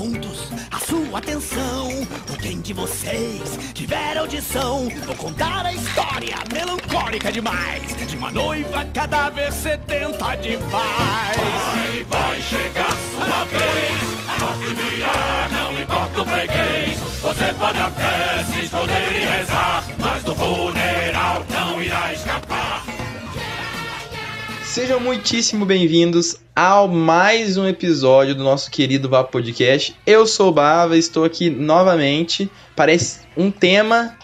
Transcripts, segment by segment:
assuntos, a sua atenção. Ou quem de vocês tiver audição, vou contar a história melancólica demais de uma noiva cadáver sedenta demais. Vai, vai chegar sua vez, pode virar, não importa o freguês. Você pode até se esconder e rezar, mas do funeral não irá escapar. Sejam muitíssimo bem-vindos ao mais um episódio do nosso querido Vapo Podcast. Eu sou o Bava, estou aqui novamente para um tema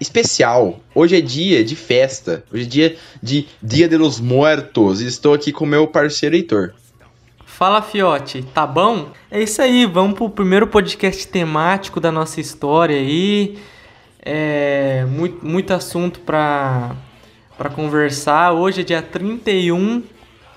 especial. Hoje é dia de festa, hoje é dia de Dia de los Muertos. Estou aqui com meu parceiro Heitor. Fala Fiote, tá bom? É isso aí, vamos pro primeiro podcast temático da nossa história aí. É muito, muito assunto para para conversar. Hoje é dia 31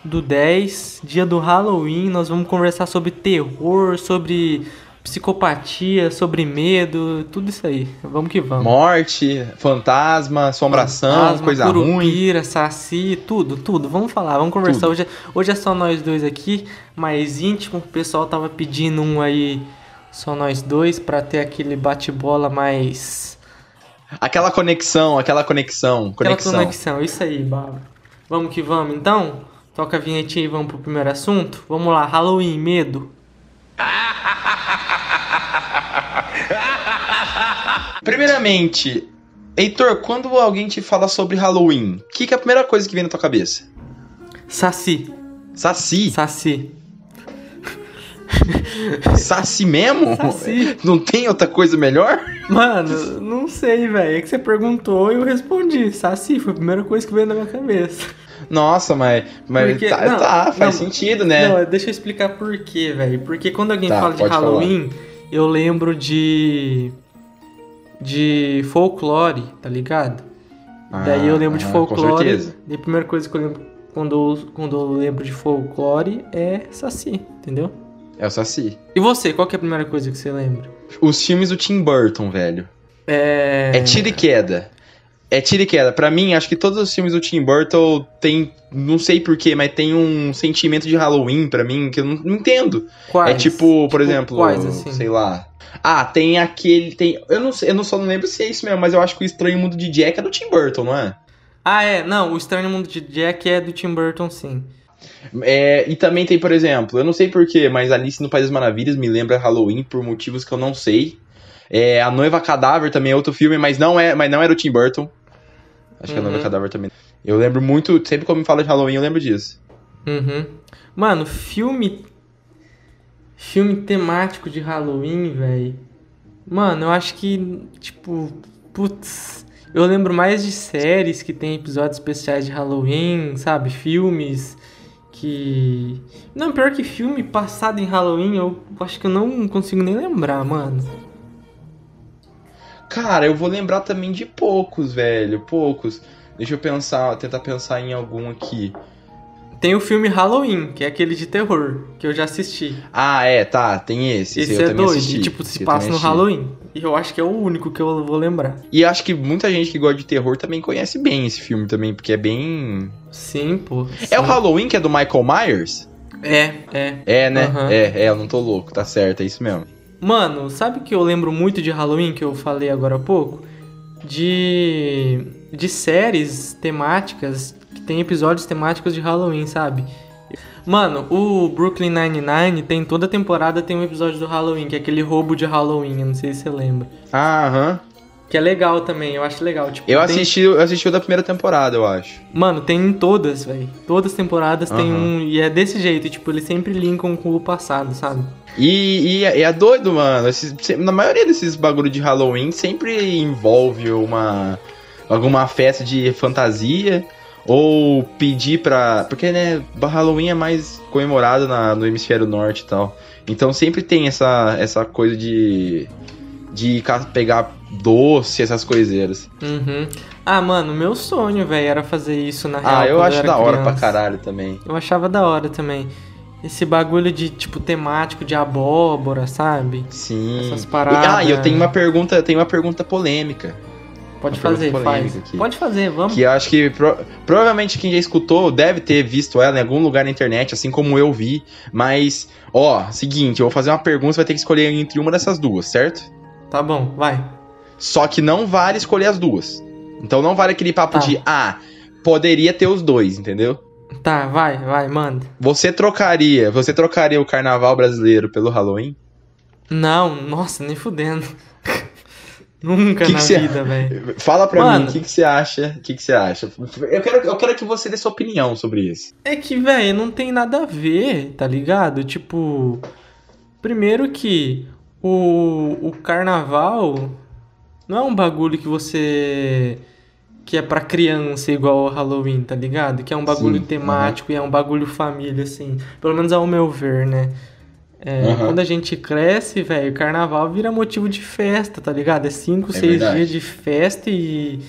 do 10, dia do Halloween. Nós vamos conversar sobre terror, sobre psicopatia, sobre medo, tudo isso aí. Vamos que vamos. Morte, fantasma, assombração, Fantasma, coisa curupira, ruim. saci, tudo, tudo. Vamos falar, vamos conversar. Tudo. Hoje, é- hoje é só nós dois aqui, mais íntimo. O pessoal tava pedindo um aí, só nós dois, pra ter aquele bate-bola mais. Aquela conexão, aquela conexão, Aquela conexão. conexão, isso aí, Bárbara. Vamos que vamos então? Toca a vinhetinha e vamos pro primeiro assunto? Vamos lá, Halloween, medo. Primeiramente, Heitor, quando alguém te fala sobre Halloween, o que, que é a primeira coisa que vem na tua cabeça? Saci, Saci? saci. Saci mesmo? Saci. Não tem outra coisa melhor? Mano, não sei, velho. É que você perguntou e eu respondi. Saci foi a primeira coisa que veio na minha cabeça. Nossa, mas, mas Porque- tá, não, tá, faz não, sentido, né? Não, deixa eu explicar por quê, velho. Porque quando alguém Tá, fala de pode falar. Halloween, eu lembro de. de folclore, tá ligado? Daí eu lembro de Ah, com folclore. certeza. E a primeira coisa que eu lembro quando eu, quando eu lembro de folclore é Saci, entendeu? É o Saci. E você, qual que é a primeira coisa que você lembra? Os filmes do Tim Burton, velho. É. É tiro e queda. É tiro e queda. Pra mim, acho que todos os filmes do Tim Burton tem. Não sei porquê, mas tem um sentimento de Halloween pra mim que eu não, não entendo. Quais? É tipo, por Tipo, exemplo, Quais, assim? sei lá. Ah, tem aquele. Tem, eu, não, sei- eu não só não lembro se é isso mesmo, mas eu acho que o Estranho Mundo de Jack é do Tim Burton, não é? Ah, é. Não, o Estranho Mundo de Jack é do Tim Burton, sim. É, e também tem, por exemplo, eu não sei porquê, mas Alice no País das Maravilhas me lembra Halloween por motivos que eu não sei. É, a Noiva Cadáver também é outro filme, mas não é, mas não é do Tim Burton. Acho que a Uhum. Noiva Cadáver também. Eu lembro muito, sempre que eu me falo de Halloween, eu lembro disso. Uhum. Mano, filme. Filme temático de Halloween, velho. Mano, eu acho que, tipo. Putz. Eu lembro mais de séries que tem episódios especiais de Halloween, sabe? Filmes que. Não, pior que filme passado em Halloween, eu acho que eu não consigo nem lembrar, mano. Cara, eu vou lembrar também de poucos, velho, poucos. Deixa eu pensar, tentar pensar em algum aqui. Tem o filme Halloween, que é aquele de terror, que eu já assisti. Ah, é, tá, tem esse. Esse, esse eu é também doido, assisti. e tipo, se passa no assisti. Halloween. E eu acho que é o único que eu vou lembrar. E acho que muita gente que gosta de terror também conhece bem esse filme também, porque é bem. Sim, pô. É o sim. Halloween que é do Michael Myers? É, é. É, né? Aham. É, é, eu não tô louco, tá certo, é isso mesmo. Mano, sabe que eu lembro muito de Halloween, que eu falei agora há pouco? De. de séries temáticas, que tem episódios temáticos de Halloween, sabe? Mano, o Brooklyn Nine-Nine tem toda temporada tem um episódio do Halloween, que é aquele roubo de Halloween, eu não sei se você lembra. Ah, aham. Que é legal também, eu acho legal. Tipo, Eu tem- assisti, eu assisti o da primeira temporada, eu acho. Mano, tem em todas, velho. Todas as temporadas tem um. E é desse jeito, tipo, eles sempre linkam com o passado, sabe? E, e, é- e é doido, mano. Esses- se- na maioria desses bagulho de Halloween sempre envolve uma. alguma festa de fantasia. Ou pedir pra. Porque, né, Halloween é mais comemorado na- no hemisfério norte e tal. Então sempre tem essa, essa coisa de. de pegar doce, essas coiseiras. Uhum. Ah, mano, meu sonho, velho, era fazer isso na real. Ah, eu acho era da hora pra criança. caralho também. Eu achava da hora também. Esse bagulho de, tipo, temático de abóbora, sabe? Sim. Essas paradas. ah, e eu tenho uma pergunta, eu tenho uma pergunta polêmica. Pode fazer, faz. aqui. Pode fazer, vamos. Que eu acho que pro- provavelmente quem já escutou deve ter visto ela em algum lugar na internet, assim como eu vi. Mas, ó, seguinte, eu vou fazer uma pergunta, você vai ter que escolher entre uma dessas duas, certo? Tá bom, vai. Só que não vale escolher as duas. Então não vale aquele papo Tá. de, ah, poderia ter os dois, entendeu? Tá, vai, vai, manda. Você trocaria, você trocaria o carnaval brasileiro pelo Halloween? Não, nossa, nem fudendo. Nunca Que na que vida, velho. Fala pra Mano. mim, o que, que você acha? O que, que você acha? Eu quero, eu quero que você dê sua opinião sobre isso. É que, velho, não tem nada a ver, tá ligado? Tipo, primeiro que o, o carnaval não é um bagulho que você. que é pra criança igual o Halloween, tá ligado? Que é um bagulho Sim, temático e é um bagulho família, assim. Pelo menos ao meu ver, né? É, Aham. Quando a gente cresce, velho, o carnaval vira motivo de festa, tá ligado? É cinco, É seis dias de festa e.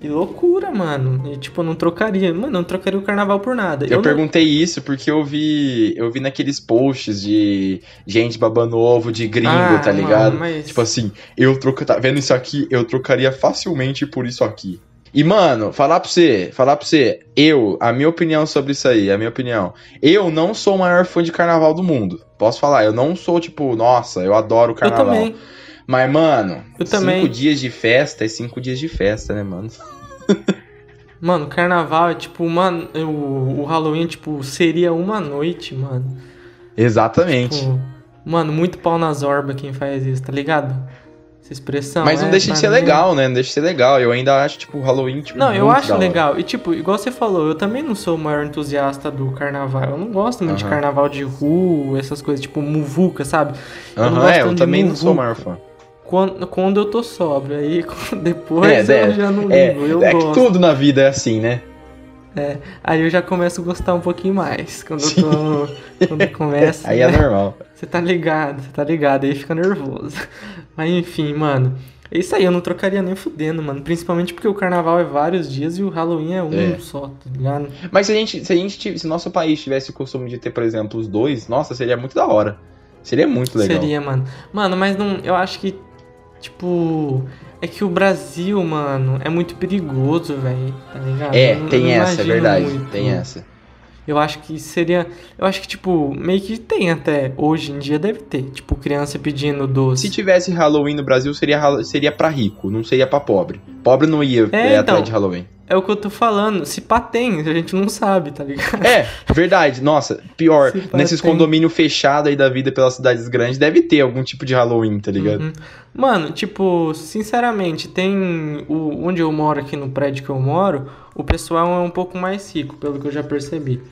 E loucura, mano. E, tipo, eu não trocaria. Mano, eu não trocaria o carnaval por nada. Eu, não- perguntei isso porque eu vi, eu vi naqueles posts de gente babando ovo de gringo, Ah, tá ligado? mano, mas- Tipo assim, eu troco, tá vendo isso aqui? Eu trocaria facilmente por isso aqui. E mano, falar pra você, falar pra você, eu, a minha opinião sobre isso aí, a minha opinião. Eu não sou o maior fã de carnaval do mundo. Posso falar, eu não sou tipo, nossa, eu adoro o Eu carnaval. também. Mas, mano, Eu cinco também. dias de festa é cinco dias de festa, né, mano? Mano, carnaval é tipo uma. O, o Halloween, tipo, seria uma noite, mano. Exatamente. Tipo, mano, muito pau nas orbas quem faz isso, tá ligado? Essa expressão. Mas não é, deixa de ser mim- legal, né? Não deixa de ser legal. Eu ainda acho, tipo, Halloween, tipo, Não, eu acho legal. E tipo, igual você falou, eu também não sou o maior entusiasta do carnaval. Eu não gosto muito de Aham. carnaval de rua, essas coisas, tipo, muvuca, sabe? eu não gosto é, eu de também não sou o muvuca. maior fã. Quando, quando eu tô sóbrio, aí depois É, eu é, já não ligo. É, eu é que gosto. tudo na vida é assim, né? Aí eu já começo a gostar um pouquinho mais. Quando eu tô. Quando começa. Aí é né? normal. Você tá ligado, você tá ligado, aí fica nervoso. Mas enfim, mano. É isso aí, eu não trocaria nem fudendo, mano. Principalmente porque o carnaval é vários dias e o Halloween é um É. só, tá ligado? Mas se a gente, se a gente, tivesse- se nosso país tivesse o costume de ter, por exemplo, os dois, nossa, seria muito da hora. Seria muito legal. Seria, mano. Mano, mas não. Eu acho que. Tipo. É que o Brasil, mano, é muito perigoso, velho. Tá ligado? É, não- tem essa, é verdade. muito. Tem essa. Eu acho que seria. Eu acho que, tipo, meio que tem até. Hoje em dia deve ter. Tipo, criança pedindo doce. Se tivesse Halloween no Brasil, seria, seria pra rico, não seria pra pobre. Pobre não ia É, é, então. atrás de Halloween. É o que eu tô falando. Se pá tem, a gente não sabe, tá ligado? É, verdade. Nossa, pior. Nesses condomínios fechados aí da vida pelas cidades grandes, deve ter algum tipo de Halloween, tá ligado? Uhum. Mano, tipo, sinceramente, tem. O, onde eu moro aqui no prédio que eu moro, o pessoal é um pouco mais rico, pelo que eu já percebi.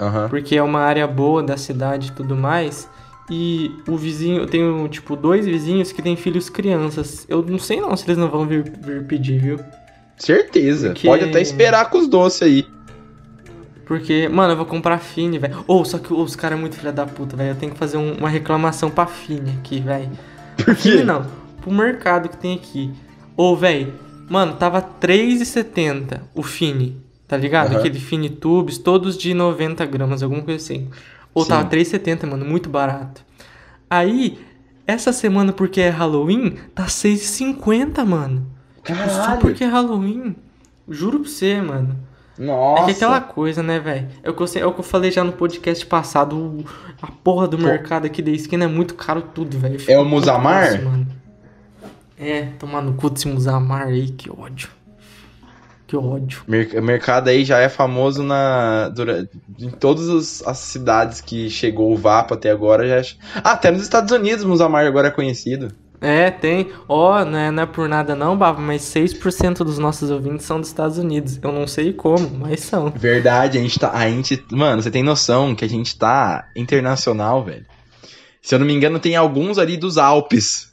Aham. Porque é uma área boa da cidade e tudo mais. E o vizinho, eu tenho, tipo, dois vizinhos que têm filhos crianças. Eu não sei não se eles não vão vir, vir pedir, viu? Certeza. Porque- Pode até esperar com os doces aí. Porque, mano, eu vou comprar Fini, velho. Ou, só que os caras é muito filha da puta, velho. Eu tenho que fazer um- uma reclamação pra Fini aqui, velho. Por Fini quê? não, pro mercado que tem aqui. Ô, velho, mano, tava R$3,70 o Fini, tá ligado? Aham. Aquele Fini Tubes, todos de 90 gramas, alguma coisa assim. Ou Sim. tava R$3,70, mano, muito barato. Aí, essa semana, porque é Halloween, tá R$6,50, mano. Tipo, só Caralho. porque é Halloween. Juro pra você, mano. Nossa. É que aquela coisa, né, velho? É, o que eu é o que eu falei já no podcast passado. a porra do Pô. mercado aqui da esquina é muito caro tudo, velho. É o Musamar? putaço, mano. É, tomar no cu desse Musamar aí, que ódio. Que ódio. Mer- O mercado aí já é famoso na dura- em todas as, as cidades que chegou o Vapo até agora. Já... é- Ah, até nos Estados Unidos o Musamar agora é conhecido. É, tem. Ó, não, é, não é por nada não, Bava, mas 6% dos nossos ouvintes são dos Estados Unidos. Eu não sei como, mas são. Verdade, a gente tá. A gente, mano, você tem noção que a gente tá internacional, velho. Se eu não me engano, tem alguns ali dos Alpes.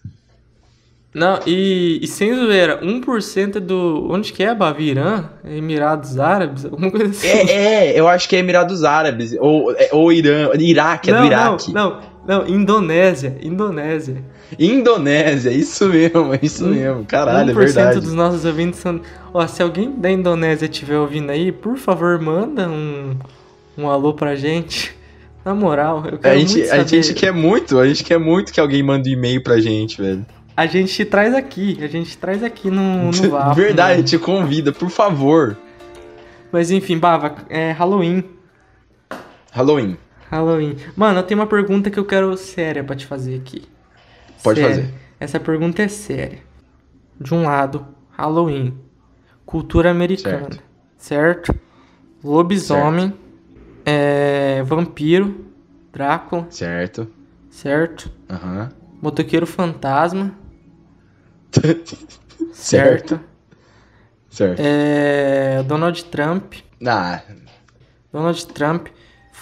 Não, e, e sem zoeira, 1% do. Onde que é, Bava? Irã? Emirados Árabes? Alguma coisa assim. É, é, eu acho que é Emirados Árabes. Ou, é, ou Irã. Iraque, é não, do Iraque. Não, não, não, Indonésia, Indonésia. Indonésia, isso mesmo, é isso mesmo. Caralho, é 1% verdade. dos nossos ouvintes são. Ó, se alguém da Indonésia estiver ouvindo aí, por favor, manda um, um alô pra gente. Na moral, eu quero A gente, muito a saber. gente quer muito, a gente quer muito que alguém mande um e-mail pra gente, velho. A gente te traz aqui, a gente traz aqui no, no Vapo. Verdade, mano. te convida, por favor. Mas enfim, Bava, é Halloween. Halloween. Halloween. Mano, eu tenho uma pergunta que eu quero séria pra te fazer aqui. Pode Séria. fazer. Essa pergunta é séria. De um lado, Halloween. Cultura americana. Certo? Lobisomem. É, vampiro. Drácula. Certo. Certo? Aham. Motoqueiro fantasma. certo. Certo? Certo. É, Donald Trump. Ah, Donald Trump.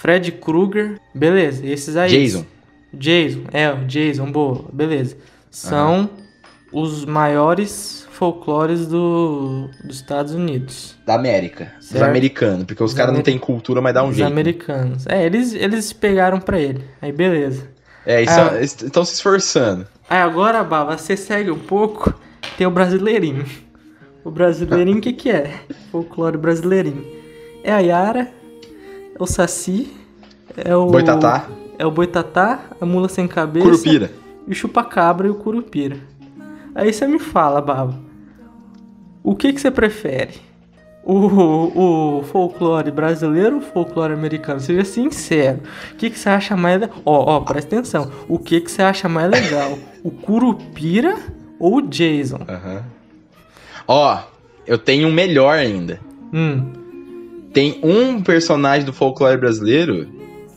Fred Krueger. Beleza, esses aí. Jason. Jason, é, o Jason, boa, beleza. São os maiores folclores do, dos Estados Unidos. Da América. Dos Certo. americanos. Porque os Dos caras não ameri- têm cultura, mas dá um Os jeito. americanos. É, eles, eles pegaram pra ele. Aí, beleza. É, Ah. estão se esforçando. Aí agora, Baba, você segue um pouco, tem o brasileirinho. O brasileirinho, o que que é? Folclore brasileirinho. É a Yara, é o Saci, é o... Boitatá. É o Boitatá, a Mula Sem Cabeça... Curupira. e o chupacabra e o curupira. Aí você me fala, Baba, o que que você prefere? O, o folclore brasileiro ou o folclore americano? Seja sincero. O que que você acha mais legal? Ó, ó, presta atenção. O que que você acha mais legal? O curupira ou o Jason? Aham. Ó, eu tenho um melhor ainda. Hum, Tem um personagem do folclore brasileiro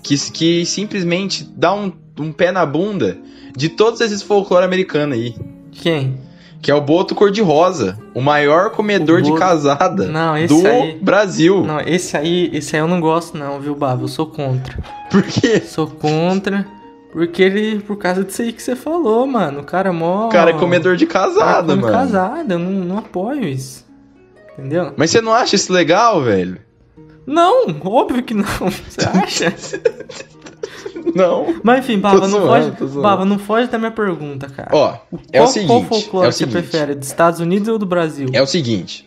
que, que simplesmente dá um, um pé na bunda de todos esses folclore americanos aí. quem? Que é o Boto Cor-de-Rosa, o maior comedor O de casada Não, do aí- Brasil. Não, esse aí, esse aí eu não gosto não, viu, Baba? Eu sou contra. Por quê? Sou contra, porque ele, por causa disso aí que você falou, mano. O cara é mó... O cara é comedor de casada, come mano. casada, eu não, não apoio isso. Entendeu? Mas você não acha isso legal, velho? Não, óbvio que não. Você acha? Não. Mas enfim, Baba, não zoando, tô foge. Baba, não foge da minha pergunta, cara. Ó, O- é o qual, seguinte, Qual folclore é o você seguinte. prefere? Dos Estados Unidos ou do Brasil? É o seguinte.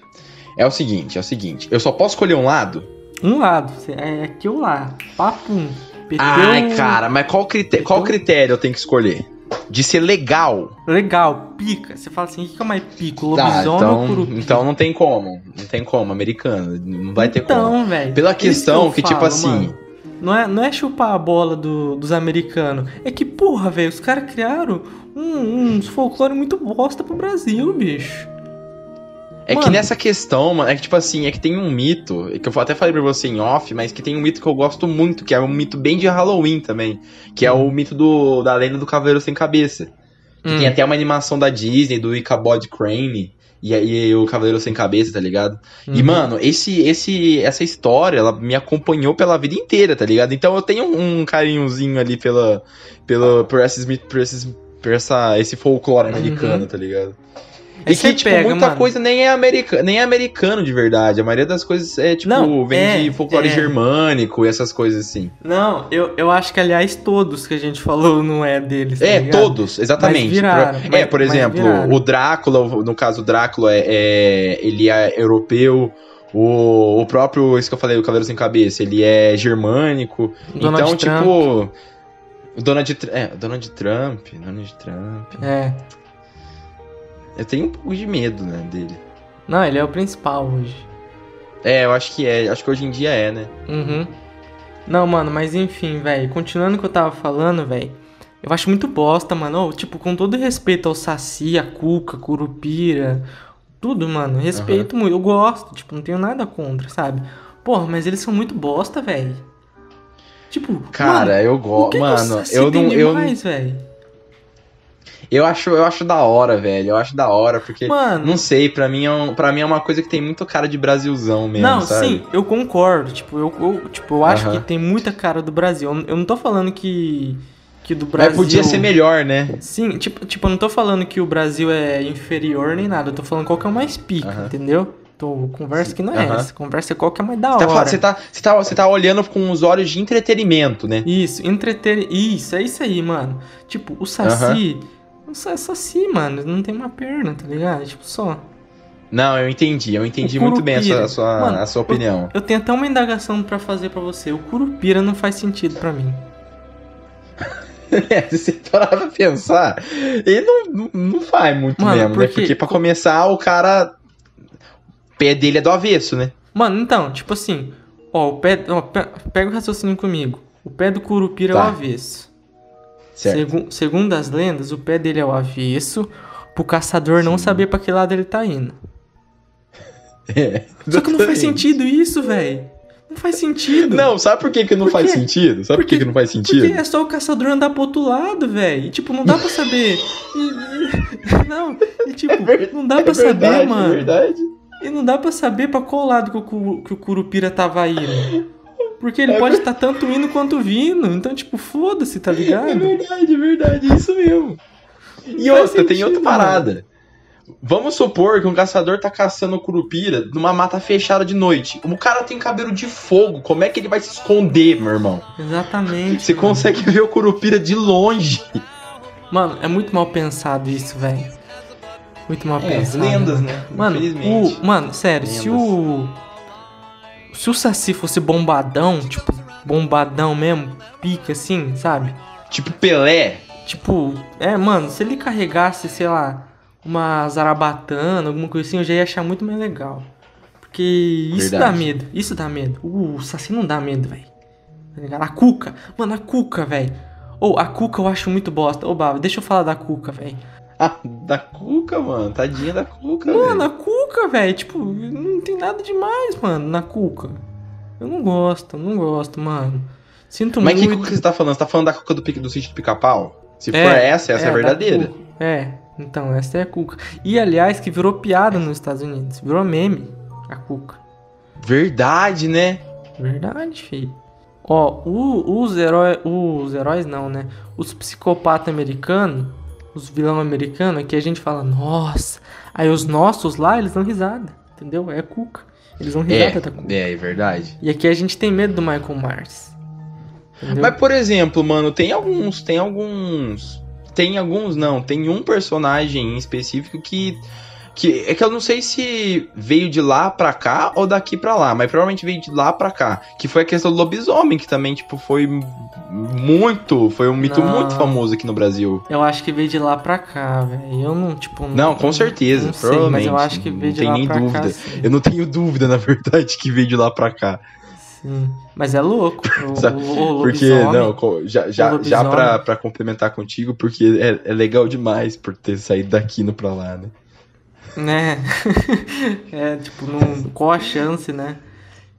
É o seguinte, é o seguinte. Eu só posso escolher um lado? Um lado. você- É aqui ou lá. Papum. Peteu... Ai, cara, mas qual, crite- qual critério eu tenho que escolher? De ser legal. Legal, pica. Você fala assim, o que que é mais pico? Tá, Lobisomem ou então, curupira? então não tem como. Não tem como, americano. Não vai ter como. Então, velho. Pela questão eu que, tipo falo, assim. mano. Não é, não é chupar a bola do- dos americanos. É que, porra, velho, os caras criaram um, uns folclore muito bosta pro Brasil, bicho. É que Mano. nessa questão, mano, é que tipo assim, é que tem um mito, que eu até falei pra você em off, mas que tem um mito que eu gosto muito, que é um mito bem de Halloween também, que é o mito do, da lenda do Cavaleiro Sem Cabeça. Que Hum. tem até uma animação da Disney, do Ichabod Crane, e aí o Cavaleiro Sem Cabeça, tá ligado? E, Uhum. mano, esse, esse, essa história, ela me acompanhou pela vida inteira, tá ligado? Então eu tenho um carinhozinho ali pela, pela, por, esses, por, esses, por essa, esse folclore americano, tá ligado? Aí E que, tipo, pega, muita mano. coisa nem é, americano, nem é americano de verdade. A maioria das coisas é, tipo, Não, vem é, de folclore é. germânico e essas coisas assim. Não, eu, eu acho que, aliás, todos que a gente falou não é deles. tá é, ligado? todos, exatamente. Mas viraram, Por- mas- é, por exemplo, o Drácula, no caso o Drácula, é, é- ele é europeu. O, o próprio, isso que eu falei, o Cavaleiro Sem Cabeça, ele é germânico. Donald então, Trump. tipo. O Donald, é, Donald Trump, Donald Trump. É. Eu tenho um pouco de medo, né, dele. Não, ele é o principal hoje. É, eu acho que é. Acho que hoje em dia é, né? Uhum. Não, mano, mas enfim, velho. Continuando o que eu tava falando, velho. Eu acho muito bosta, mano. Ô, tipo, com todo respeito ao Saci, a Cuca, Curupira, tudo, mano. Respeito muito. Eu gosto, tipo, não tenho nada contra, sabe? Porra, mas eles são muito bosta, velho. Tipo, Cara, mano, eu gosto. Mano, eu não. Eu, demais, velho? Eu, acho, eu acho da hora, velho. Eu acho da hora, porque. Mano, Não sei, pra mim, é um, pra mim é uma coisa que tem muito cara de Brasilzão mesmo, Não, sabe? sim, eu concordo. Tipo, eu, eu- tipo, eu acho Aham. que tem muita cara do Brasil. Eu, não tô falando que, que do Mas Brasil. podia ser melhor, né? Sim, tipo, tipo, eu não tô falando que o Brasil é inferior nem nada. Eu tô falando qual que é o mais pica, Aham. entendeu? Tô, conversa que não é essa. Conversa é qual que é mais da tá, hora. você, tá, você, tá, você tá olhando com os olhos de entretenimento, né? Isso, entreter. Isso, é isso aí, mano. Tipo, o Saci. O Sa- Saci, mano, não tem uma perna, tá ligado? Tipo, só. Não, eu entendi. Eu entendi O muito bem a sua, a sua, Mano, a sua opinião. Eu tenho até uma indagação pra fazer pra você. O Curupira não faz sentido pra mim. É, se você parar pra pensar, ele não, não, não faz muito Mano, mesmo, né? porque- Porque pra começar, o cara. O pé dele é do avesso, né? Mano, então, tipo assim, ó, o pé. Ó, pe- pega o raciocínio comigo. O pé do Curupira é Tá. o avesso. Certo. Segu- segundo as lendas, o pé dele é o avesso pro caçador não saber pra que lado ele tá indo. É, Só que não faz sentido isso, velho. Não faz sentido. Não, sabe por que, que não Por faz sentido? Sabe por, que, que não faz sentido? Porque é só o caçador andar pro outro lado, velho. Tipo, não dá pra saber. E- e- não, e, tipo, não dá pra é saber, verdade, mano. É verdade. E não dá pra saber pra qual lado que o, que o Curupira tava indo. Porque ele É pode ver- estar tanto indo quanto vindo. Então, tipo, foda-se, tá É ligado? verdade, é verdade, isso mesmo. E outra, tem sentido, outra parada. Vamos supor que um caçador tá caçando curupira numa mata fechada de noite. O cara tem cabelo de fogo, como é que ele vai se esconder, meu irmão? Exatamente. Você mano. consegue ver o curupira de longe. Mano, é muito mal pensado isso, velho. Muito mal pensado. né? Mano, o, mano, sério, se o. Se o Saci fosse bombadão, tipo, bombadão mesmo, pica assim, sabe? Tipo Pelé. Tipo, é, mano, se ele carregasse, sei lá, uma zarabatana, alguma coisa assim, eu já ia achar muito mais legal. Porque isso Verdade. dá medo, isso dá medo. Uh, o Saci não dá medo, velho. Tá ligado? A Cuca, mano, a Cuca, velho. Ou a Cuca eu acho muito bosta. Ô, Bava, deixa eu falar da Cuca, velho. Da Cuca, mano. Tadinha da Cuca, Mano, velho. a Cuca, velho, tipo, não tem nada demais, mano, na Cuca. Eu não gosto, não gosto, mano. Sinto Mas que muito. Cuca você tá falando? Você tá falando da Cuca do, do sítio do pica-pau? Se É, for essa, essa é, a da verdadeira. É, então, essa é a Cuca. E, aliás, que virou piada nos Estados Unidos. Virou meme, a Cuca. Verdade, né? Verdade, filho. Ó, o- os heróis. Os heróis não, né? Os psicopatas americanos, os vilão americanos, que a gente fala, nossa. Aí os nossos lá, eles dão risada. Entendeu? É Cuca. Eles dão É, risada da Cuca. é, é verdade. E aqui a gente tem medo do Michael Myers. Entendeu? Mas, por exemplo, mano, tem alguns. Tem alguns. Tem alguns, não. Tem um personagem em específico que. Que é que eu não sei se veio de lá pra cá ou daqui pra lá, mas provavelmente veio de lá pra cá. Que foi a questão do lobisomem, que também, tipo, foi muito. Foi um mito Não. muito famoso aqui no Brasil. Eu acho que veio de lá pra cá, velho. Eu não, tipo. Não, com certeza, Não sei, mas provavelmente. eu acho que Não veio de lá pra cá. dúvida. Sim. Eu não tenho dúvida, na verdade, que veio de lá pra cá. sim. Mas é louco. O, o, Porque, não, já, já, já pra, pra complementar contigo, porque é, é legal demais por ter saído daqui no pra lá, né? Né? é, tipo, não, qual a chance, né?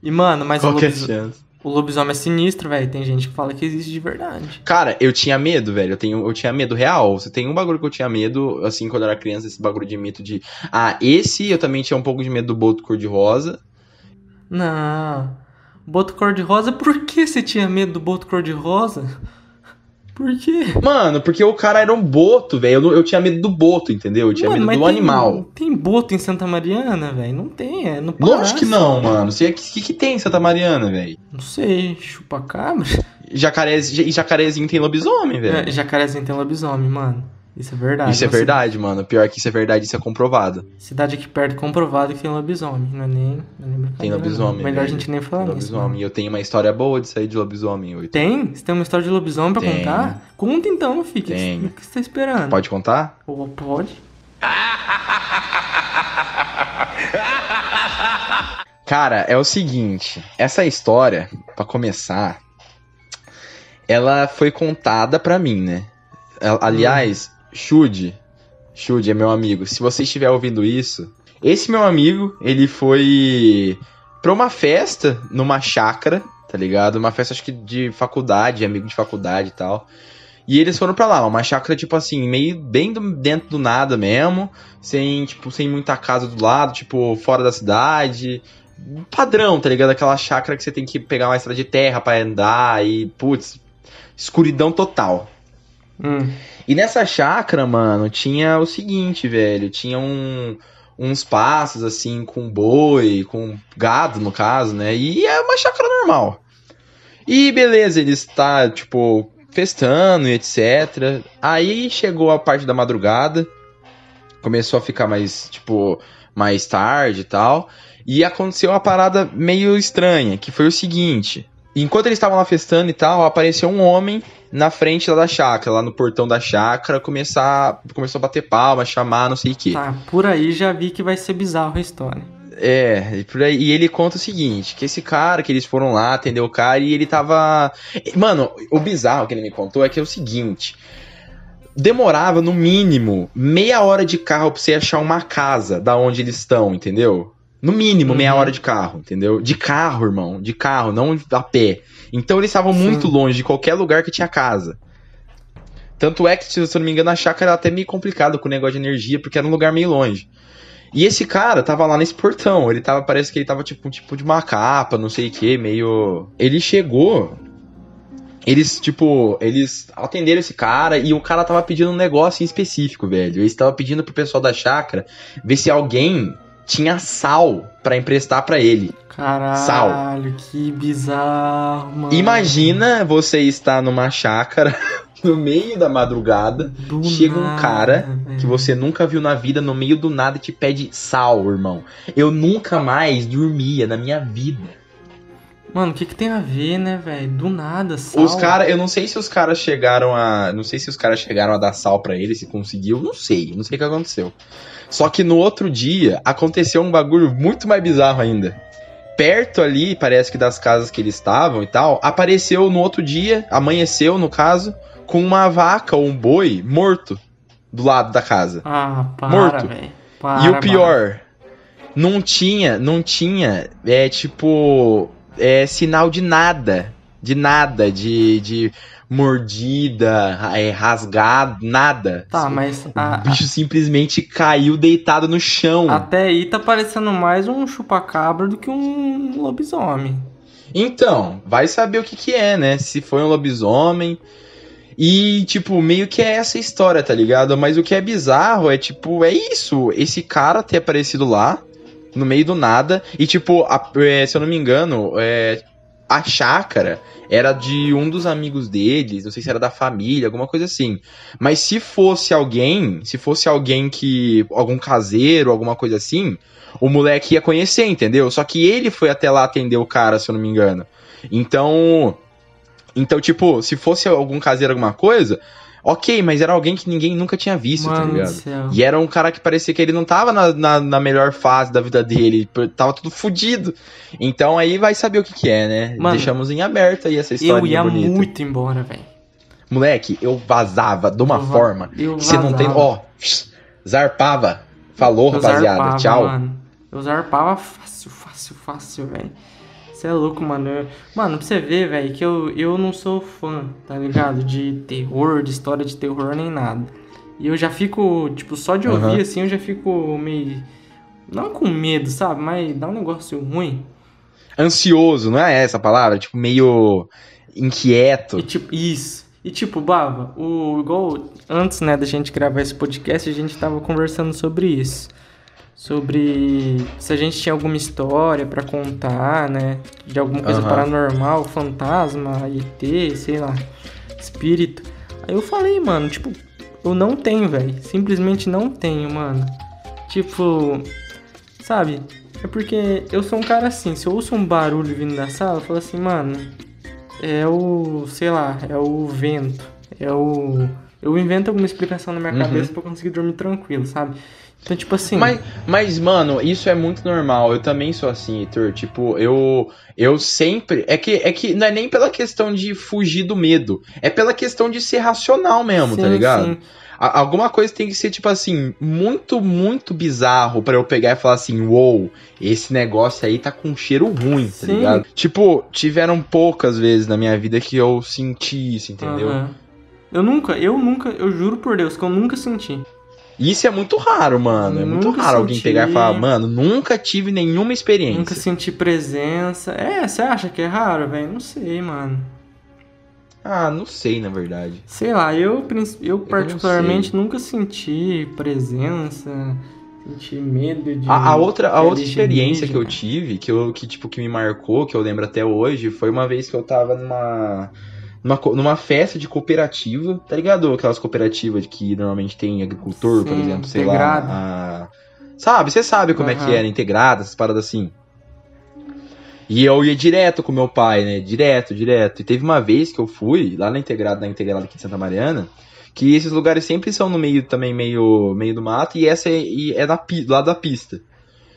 E, mano, mas o, Qualquer lobis- chance. o lobisomem é sinistro, velho. Tem gente que fala que existe de verdade. Cara, eu tinha medo, velho. Eu, tenho, eu tinha medo real. Você tem um bagulho que eu tinha medo, assim, quando eu era criança, esse bagulho de mito de. Ah, esse eu também tinha um pouco de medo do boto cor-de-rosa. Não. Boto cor-de-rosa, por que você tinha medo do boto cor-de-rosa? Por quê? Mano, porque o cara era um boto, velho. Eu, eu tinha medo do boto, entendeu? Eu tinha Mano, medo do tem- animal. Tem boto em Santa Mariana, velho? Não tem, é no Pará. Lógico que não, mano. O que, que, que tem em Santa Mariana, velho? Não sei, chupa-cabra? Jacaré, e jacarezinho tem lobisomem, velho. É, Jacarezinho tem lobisomem, mano. Isso é verdade. Isso é Uma verdade, mano. Pior que isso é verdade, isso é comprovado. Cidade aqui perto comprovado que tem lobisomem. Não é nem, não é nem Tem não. lobisomem. Melhor a velho. gente nem falar Tem nisso. lobisomem. E eu tenho uma história boa de sair de lobisomem hoje. Tem? Você tem uma história de lobisomem pra Tem. contar? Conta então, meu filho. Tem. O que você tá esperando? Pode contar? Ou pode? Cara, é o seguinte, essa história, pra começar, ela foi contada pra mim, né? A- Aliás, Shude, Shude é meu amigo. Se você estiver ouvindo isso, esse meu amigo, ele foi pra uma festa numa chácara, tá ligado? Uma festa acho que de faculdade, amigo de faculdade e tal. E eles foram pra lá, uma chácara tipo assim, meio bem do- dentro do nada mesmo, sem tipo, sem muita casa do lado, tipo, fora da cidade padrão, tá ligado? Aquela chácara que você tem que pegar uma estrada de terra pra andar e, putz, escuridão total. Hum. E nessa chácara, mano, tinha o seguinte, velho, tinha um, uns passos assim com boi, com gado no caso, né? E é uma chácara normal. E beleza, ele está tipo festando e etc. Aí chegou a parte da madrugada, começou a ficar mais tipo mais tarde e tal. E aconteceu uma parada meio estranha, que foi o seguinte: enquanto eles estavam lá festando e tal, apareceu um homem na frente lá da chácara, lá no portão da chácara, começar, começou a bater palma, chamar, não sei o quê. Tá, por aí já vi que vai ser bizarro a história. É, e por aí, e ele conta o seguinte, que esse cara, que eles foram lá atender o cara e ele tava... Mano, o bizarro que ele me contou é que é o seguinte... Demorava, no mínimo, meia hora de carro pra você achar uma casa da onde eles estão, entendeu? No mínimo, meia Uhum. hora de carro, entendeu? De carro, irmão, de carro, não a pé. Então eles estavam Sim. muito longe de qualquer lugar que tinha casa. Tanto é que, se eu não me engano, a chácara era até meio complicado com o negócio de energia, porque era um lugar meio longe. E esse cara tava lá nesse portão, ele tava, parece que ele tava tipo, um tipo de uma capa, não sei o que, meio. Ele chegou. Eles, tipo, eles atenderam esse cara e o cara tava pedindo um negócio em específico, velho. Eles tava pedindo pro pessoal da chácara ver se alguém tinha sal pra emprestar pra ele. Caralho, que bizarro, mano. Imagina você estar numa chácara no meio da madrugada, Do chega um nada, cara velho. que você nunca viu na vida no meio do nada e te pede sal, irmão. Eu nunca mais dormia na minha vida. Mano, o que que tem a ver, né, velho? Do nada, sal. Os caras, eu não sei se os caras chegaram a, não sei se os caras chegaram a dar sal pra ele, se conseguiu, não sei, não sei o que aconteceu. Só que no outro dia aconteceu um bagulho muito mais bizarro ainda. Perto ali, parece que das casas que eles estavam e tal, apareceu no outro dia, amanheceu no caso, com uma vaca ou um boi morto do lado da casa. Ah, para, Morto. velho. e Para, o pior, não tinha, não tinha, é tipo, é sinal de nada, de nada, de, de mordida, é, rasgado, nada. Tá, mas a- O bicho simplesmente caiu deitado no chão. até aí tá parecendo mais um chupacabra do que um lobisomem. Então, vai saber o que que é, né? Se foi um lobisomem. E, tipo, meio que é essa história, tá ligado? Mas o que é bizarro é, tipo, é isso. Esse cara ter aparecido lá, no meio do nada. E, tipo, a- é, se eu não me engano, é, a chácara era de um dos amigos deles. Não sei se era da família, alguma coisa assim. Mas se fosse alguém, se fosse alguém que. algum caseiro, alguma coisa assim. O moleque ia conhecer, entendeu? Só que ele foi até lá atender o cara, se eu não me engano. Então. Então, tipo, se fosse algum caseiro, alguma coisa, ok, mas era alguém que ninguém nunca tinha visto, tá Mano do ligado? céu. E era um cara que parecia que ele não tava na, na, na melhor fase da vida dele, tava tudo fudido. Então aí vai saber o que que é, né? Mano, Deixamos em aberto aí essa história Eu ia bonita. muito embora, velho. Moleque, eu vazava de uma Eu forma eu que você não tem... Ó, zarpava. Falou, Eu rapaziada. zarpava, Tchau. Mano. Eu zarpava fácil, fácil, fácil, velho. Você é louco, mano. Eu- Mano, pra você ver, velho, que eu, eu não sou fã, tá ligado? De terror, de história de terror, nem nada. E eu já fico, tipo, só de ouvir Aham. assim, eu já fico meio. Não com medo, sabe? Mas dá um negócio ruim. Ansioso, não é essa a palavra? Tipo, meio inquieto. E tipo, isso. E tipo, Bava, o, igual antes, né, da gente gravar esse podcast, a gente tava conversando sobre isso. Sobre se a gente tinha alguma história pra contar, né? De alguma coisa Aham. paranormal, fantasma, ET, sei lá, espírito. Aí eu falei, mano, tipo, eu não tenho, velho. Simplesmente não tenho, mano. Tipo, sabe? É porque eu sou um cara assim, se eu ouço um barulho vindo da sala, eu falo assim, mano, é o, sei lá, é o vento, é o eu invento alguma explicação na minha Uhum. cabeça pra eu conseguir dormir tranquilo, sabe? Então, tipo assim, Mas, mas, mano, isso é muito normal. Eu também sou assim, Heitor. Tipo, eu eu sempre. É que, é que não é nem pela questão de fugir do medo. É pela questão de ser racional mesmo, tá sim, ligado? sim. A- alguma coisa tem que ser, tipo assim, muito, muito bizarro pra eu pegar e falar assim: uou, esse negócio aí tá com um cheiro ruim, tá Sim. ligado? Tipo, tiveram poucas vezes na minha vida que eu senti isso, entendeu? Aham. Eu nunca, eu nunca, eu juro por Deus que eu nunca senti. Isso é muito raro, mano. É muito Nunca raro alguém senti. pegar e falar, mano, nunca tive nenhuma experiência. Nunca senti presença. É, você acha que é raro, velho? Não sei, mano. Ah, não sei, na verdade. Sei lá, eu, eu particularmente sei. nunca senti presença, senti medo de. A, a outra, a outra experiência que eu tive, que, eu, que, tipo, que me marcou, que eu lembro até hoje, foi uma vez que eu tava numa, numa, numa festa de cooperativa, tá ligado? Aquelas cooperativas que normalmente tem agricultor, por Sim, exemplo, sei integrada. lá. a- Sabe, você sabe como é que era, integrada, essas paradas assim. E eu ia direto com meu pai, né? Direto, direto. E teve uma vez que eu fui, lá na Integrada, na Integrada aqui de Santa Mariana, que esses lugares sempre são no meio também, meio, meio do mato, e essa é, e é do lado da pista.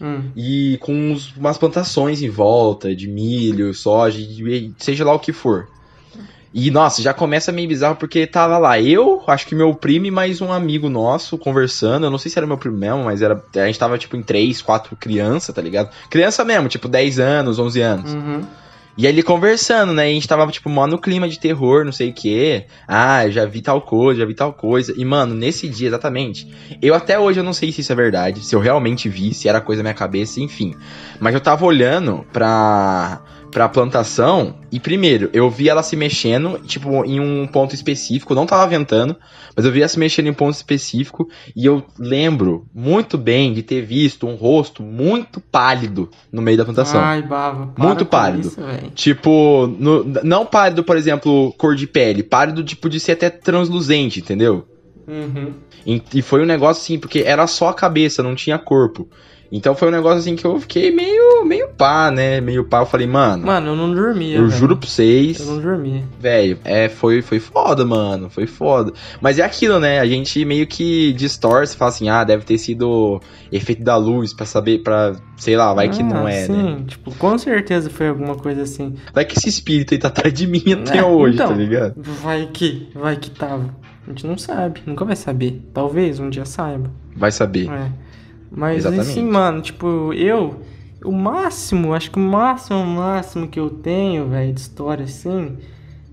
Hum. E com uns- umas plantações em volta, de milho, soja, de- seja lá o que for. E, nossa, já começa meio bizarro porque tava lá eu, acho que meu primo e mais um amigo nosso conversando. Eu não sei se era meu primo mesmo, mas era, a gente tava, tipo, em três, quatro crianças, tá ligado? Criança mesmo, tipo, 10 anos, 11 anos. Uhum. E ele conversando, né? E a gente tava, tipo, mó no clima de terror, não sei o quê. Ah, eu já vi tal coisa, já vi tal coisa. E, mano, nesse dia, exatamente. Eu até hoje eu não sei se isso é verdade, se eu realmente vi, se era coisa da minha cabeça, enfim. Mas eu tava olhando pra, pra plantação e, primeiro, eu vi ela se mexendo, tipo, em um ponto específico. Não tava ventando, mas eu vi ela se mexendo em um ponto específico. E eu lembro muito bem de ter visto um rosto muito pálido no meio da plantação. Ai, bava. Muito pálido. isso. Tipo, no- não pálido, por exemplo, cor de pele. Pálido, tipo, de ser até transluzente, entendeu? Uhum. E, e foi um negócio assim, porque era só a cabeça, não tinha corpo. Então foi um negócio assim que eu fiquei meio, meio pá, né? Meio pá. Eu falei, mano, Mano, eu não dormia. eu juro pra vocês, Eu não dormia. velho, é, foi, foi foda, mano. Foi foda. Mas é aquilo, né? A gente meio que distorce, fala assim, ah, deve ter sido efeito da luz pra saber, pra, sei lá, vai que não Ah, é, sim, né? tipo, com certeza foi alguma coisa assim. Vai que esse espírito aí tá atrás de mim até É, hoje, então. tá ligado? Vai que, vai que tava. A gente não sabe, nunca vai saber. Talvez um dia saiba. Vai saber. É. Mas Exatamente. assim, mano, tipo, eu. O máximo, acho que o máximo, o máximo que eu tenho, velho, de história assim.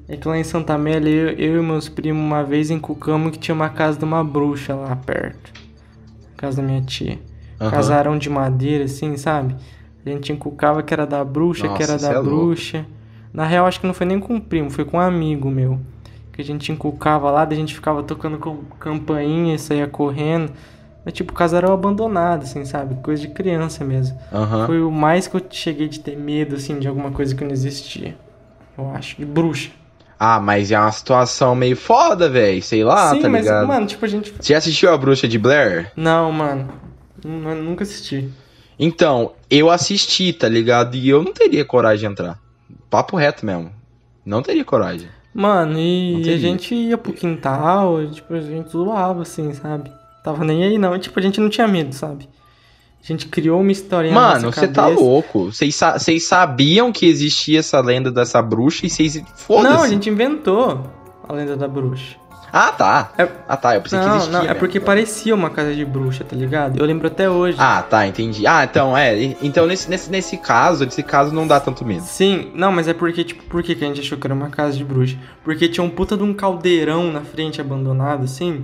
É que lá em Santa Amélia, eu, eu e meus primos uma vez encucamos que tinha uma casa de uma bruxa lá perto. Casa da minha tia. Aham. Casarão de madeira, assim, sabe? A gente encucava que era da bruxa, que era Nossa, da é louco. bruxa. Na real, acho que não foi nem com o primo, foi com um amigo meu. Que a gente encucava lá, daí a gente ficava tocando com campainha e saía correndo. Mas, tipo, casarão abandonado, assim, sabe? Coisa de criança mesmo. Aham. Foi o mais que eu cheguei de ter medo, assim, de alguma coisa que não existia. Eu acho, de bruxa. Ah, mas é uma situação meio foda, velho. Sei lá, Sim, tá mas, ligado? mano, tipo, a gente. Você assistiu a Bruxa de Blair? Não, mano. Nu- Nunca assisti. Então, eu assisti, tá ligado? E eu não teria coragem de entrar. Papo reto mesmo. Não teria coragem. Mano, e a gente ia pro quintal, tipo, a gente zoava, assim, sabe? Tava nem aí, não. Tipo, a gente não tinha medo, sabe? A gente criou uma historinha Mano, você tá louco. Vocês sa- sabiam que existia essa lenda dessa bruxa e vocês. Foda-se. Não, a gente inventou a lenda da bruxa. Ah, tá. É- Ah, tá. Eu pensei que Não, existia. não, é mesmo. porque parecia uma casa de bruxa, tá ligado? Eu lembro até hoje. Ah, tá, entendi. Ah, então, é. Então, nesse, nesse, nesse caso, nesse caso não dá tanto medo. Sim, não, mas é porque, tipo, por que, que a gente achou que era uma casa de bruxa? Porque tinha um puta de um caldeirão na frente abandonado, assim,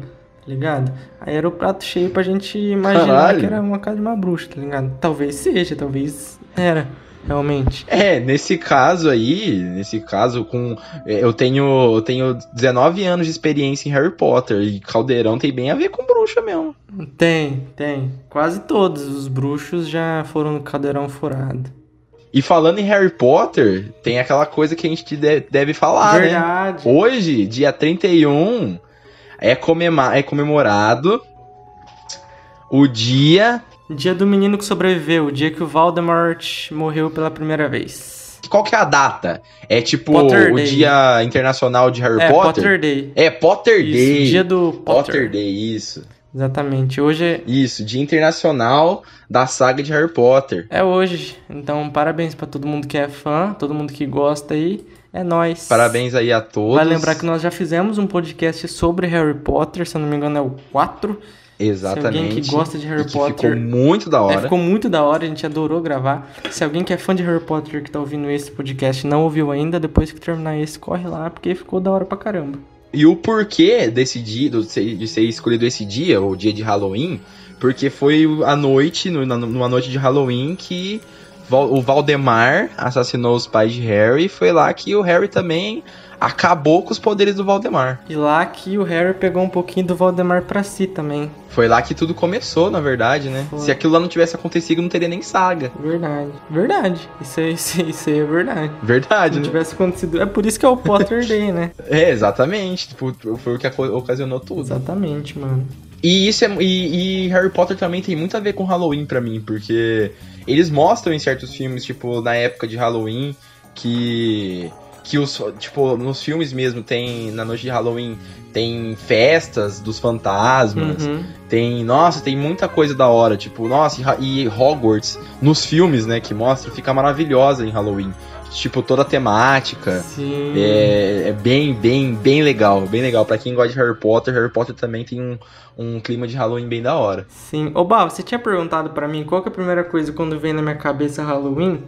ligado? Aí era o prato cheio pra gente imaginar Caralho. que era uma casa de uma bruxa, tá ligado? Talvez seja, talvez era, realmente. É, nesse caso aí, nesse caso, com. é, Eu tenho. Eu tenho 19 anos de experiência em Harry Potter. E Caldeirão tem bem a ver com bruxa mesmo. Tem, tem. Quase todos os bruxos já foram no caldeirão furado. E falando em Harry Potter, tem aquela coisa que a gente de- deve falar, né? Verdade. Hoje, dia 31, é, comema é comemorado o dia. Dia do menino que sobreviveu, o dia que o Voldemort morreu pela primeira vez. Qual que é a data? É tipo Potter o Day. Dia Internacional de Harry é, Potter? Potter Day. É, Potter Isso, Day. dia do Potter Potter. Day, isso. Exatamente. Hoje é, Isso, Dia Internacional da saga de Harry Potter. é hoje. Então, parabéns pra todo mundo que é fã, todo mundo que gosta aí. É nóis. Parabéns aí a todos. Vai lembrar que nós já fizemos um podcast sobre Harry Potter, se eu não me engano é o 4. Exatamente. Se alguém que gosta de Harry que Potter- Ficou muito da É, hora. ficou muito da hora, a gente adorou gravar. Se alguém que é fã de Harry Potter que tá ouvindo esse podcast não ouviu ainda, depois que terminar esse, corre lá, porque ficou da hora pra caramba. E o porquê desse dia, de ser escolhido esse dia, o dia de Halloween, porque foi a noite, numa noite de Halloween, que o Valdemar assassinou os pais de Harry, e foi lá que o Harry também acabou com os poderes do Valdemar. E lá que o Harry pegou um pouquinho do Voldemort pra si também. Foi lá que tudo começou, na verdade, né? Foi. Se aquilo lá não tivesse acontecido, não teria nem saga. Verdade. Verdade. Isso aí, isso aí, isso aí é verdade. Se Verdade, não né? tivesse acontecido. É por isso que é o Potter Day, né? É, exatamente. Tipo, foi o que ocasionou tudo. Exatamente, mano. E isso é. E, e Harry Potter também tem muito a ver com Halloween pra mim, porque eles mostram em certos filmes, tipo, na época de Halloween, que que os, tipo, nos filmes mesmo tem, na noite de Halloween, tem festas dos fantasmas, Uhum. tem, nossa, tem muita coisa da hora, tipo, nossa, e e Hogwarts, nos filmes, né, que mostra, fica maravilhosa em Halloween. Tipo, toda a temática, Sim. é, é bem, bem, bem legal, bem legal. Pra quem gosta de Harry Potter, Harry Potter também tem um, um clima de Halloween bem da hora. Sim. Ô, Bá, você tinha perguntado pra mim qual que é a primeira coisa quando vem na minha cabeça Halloween?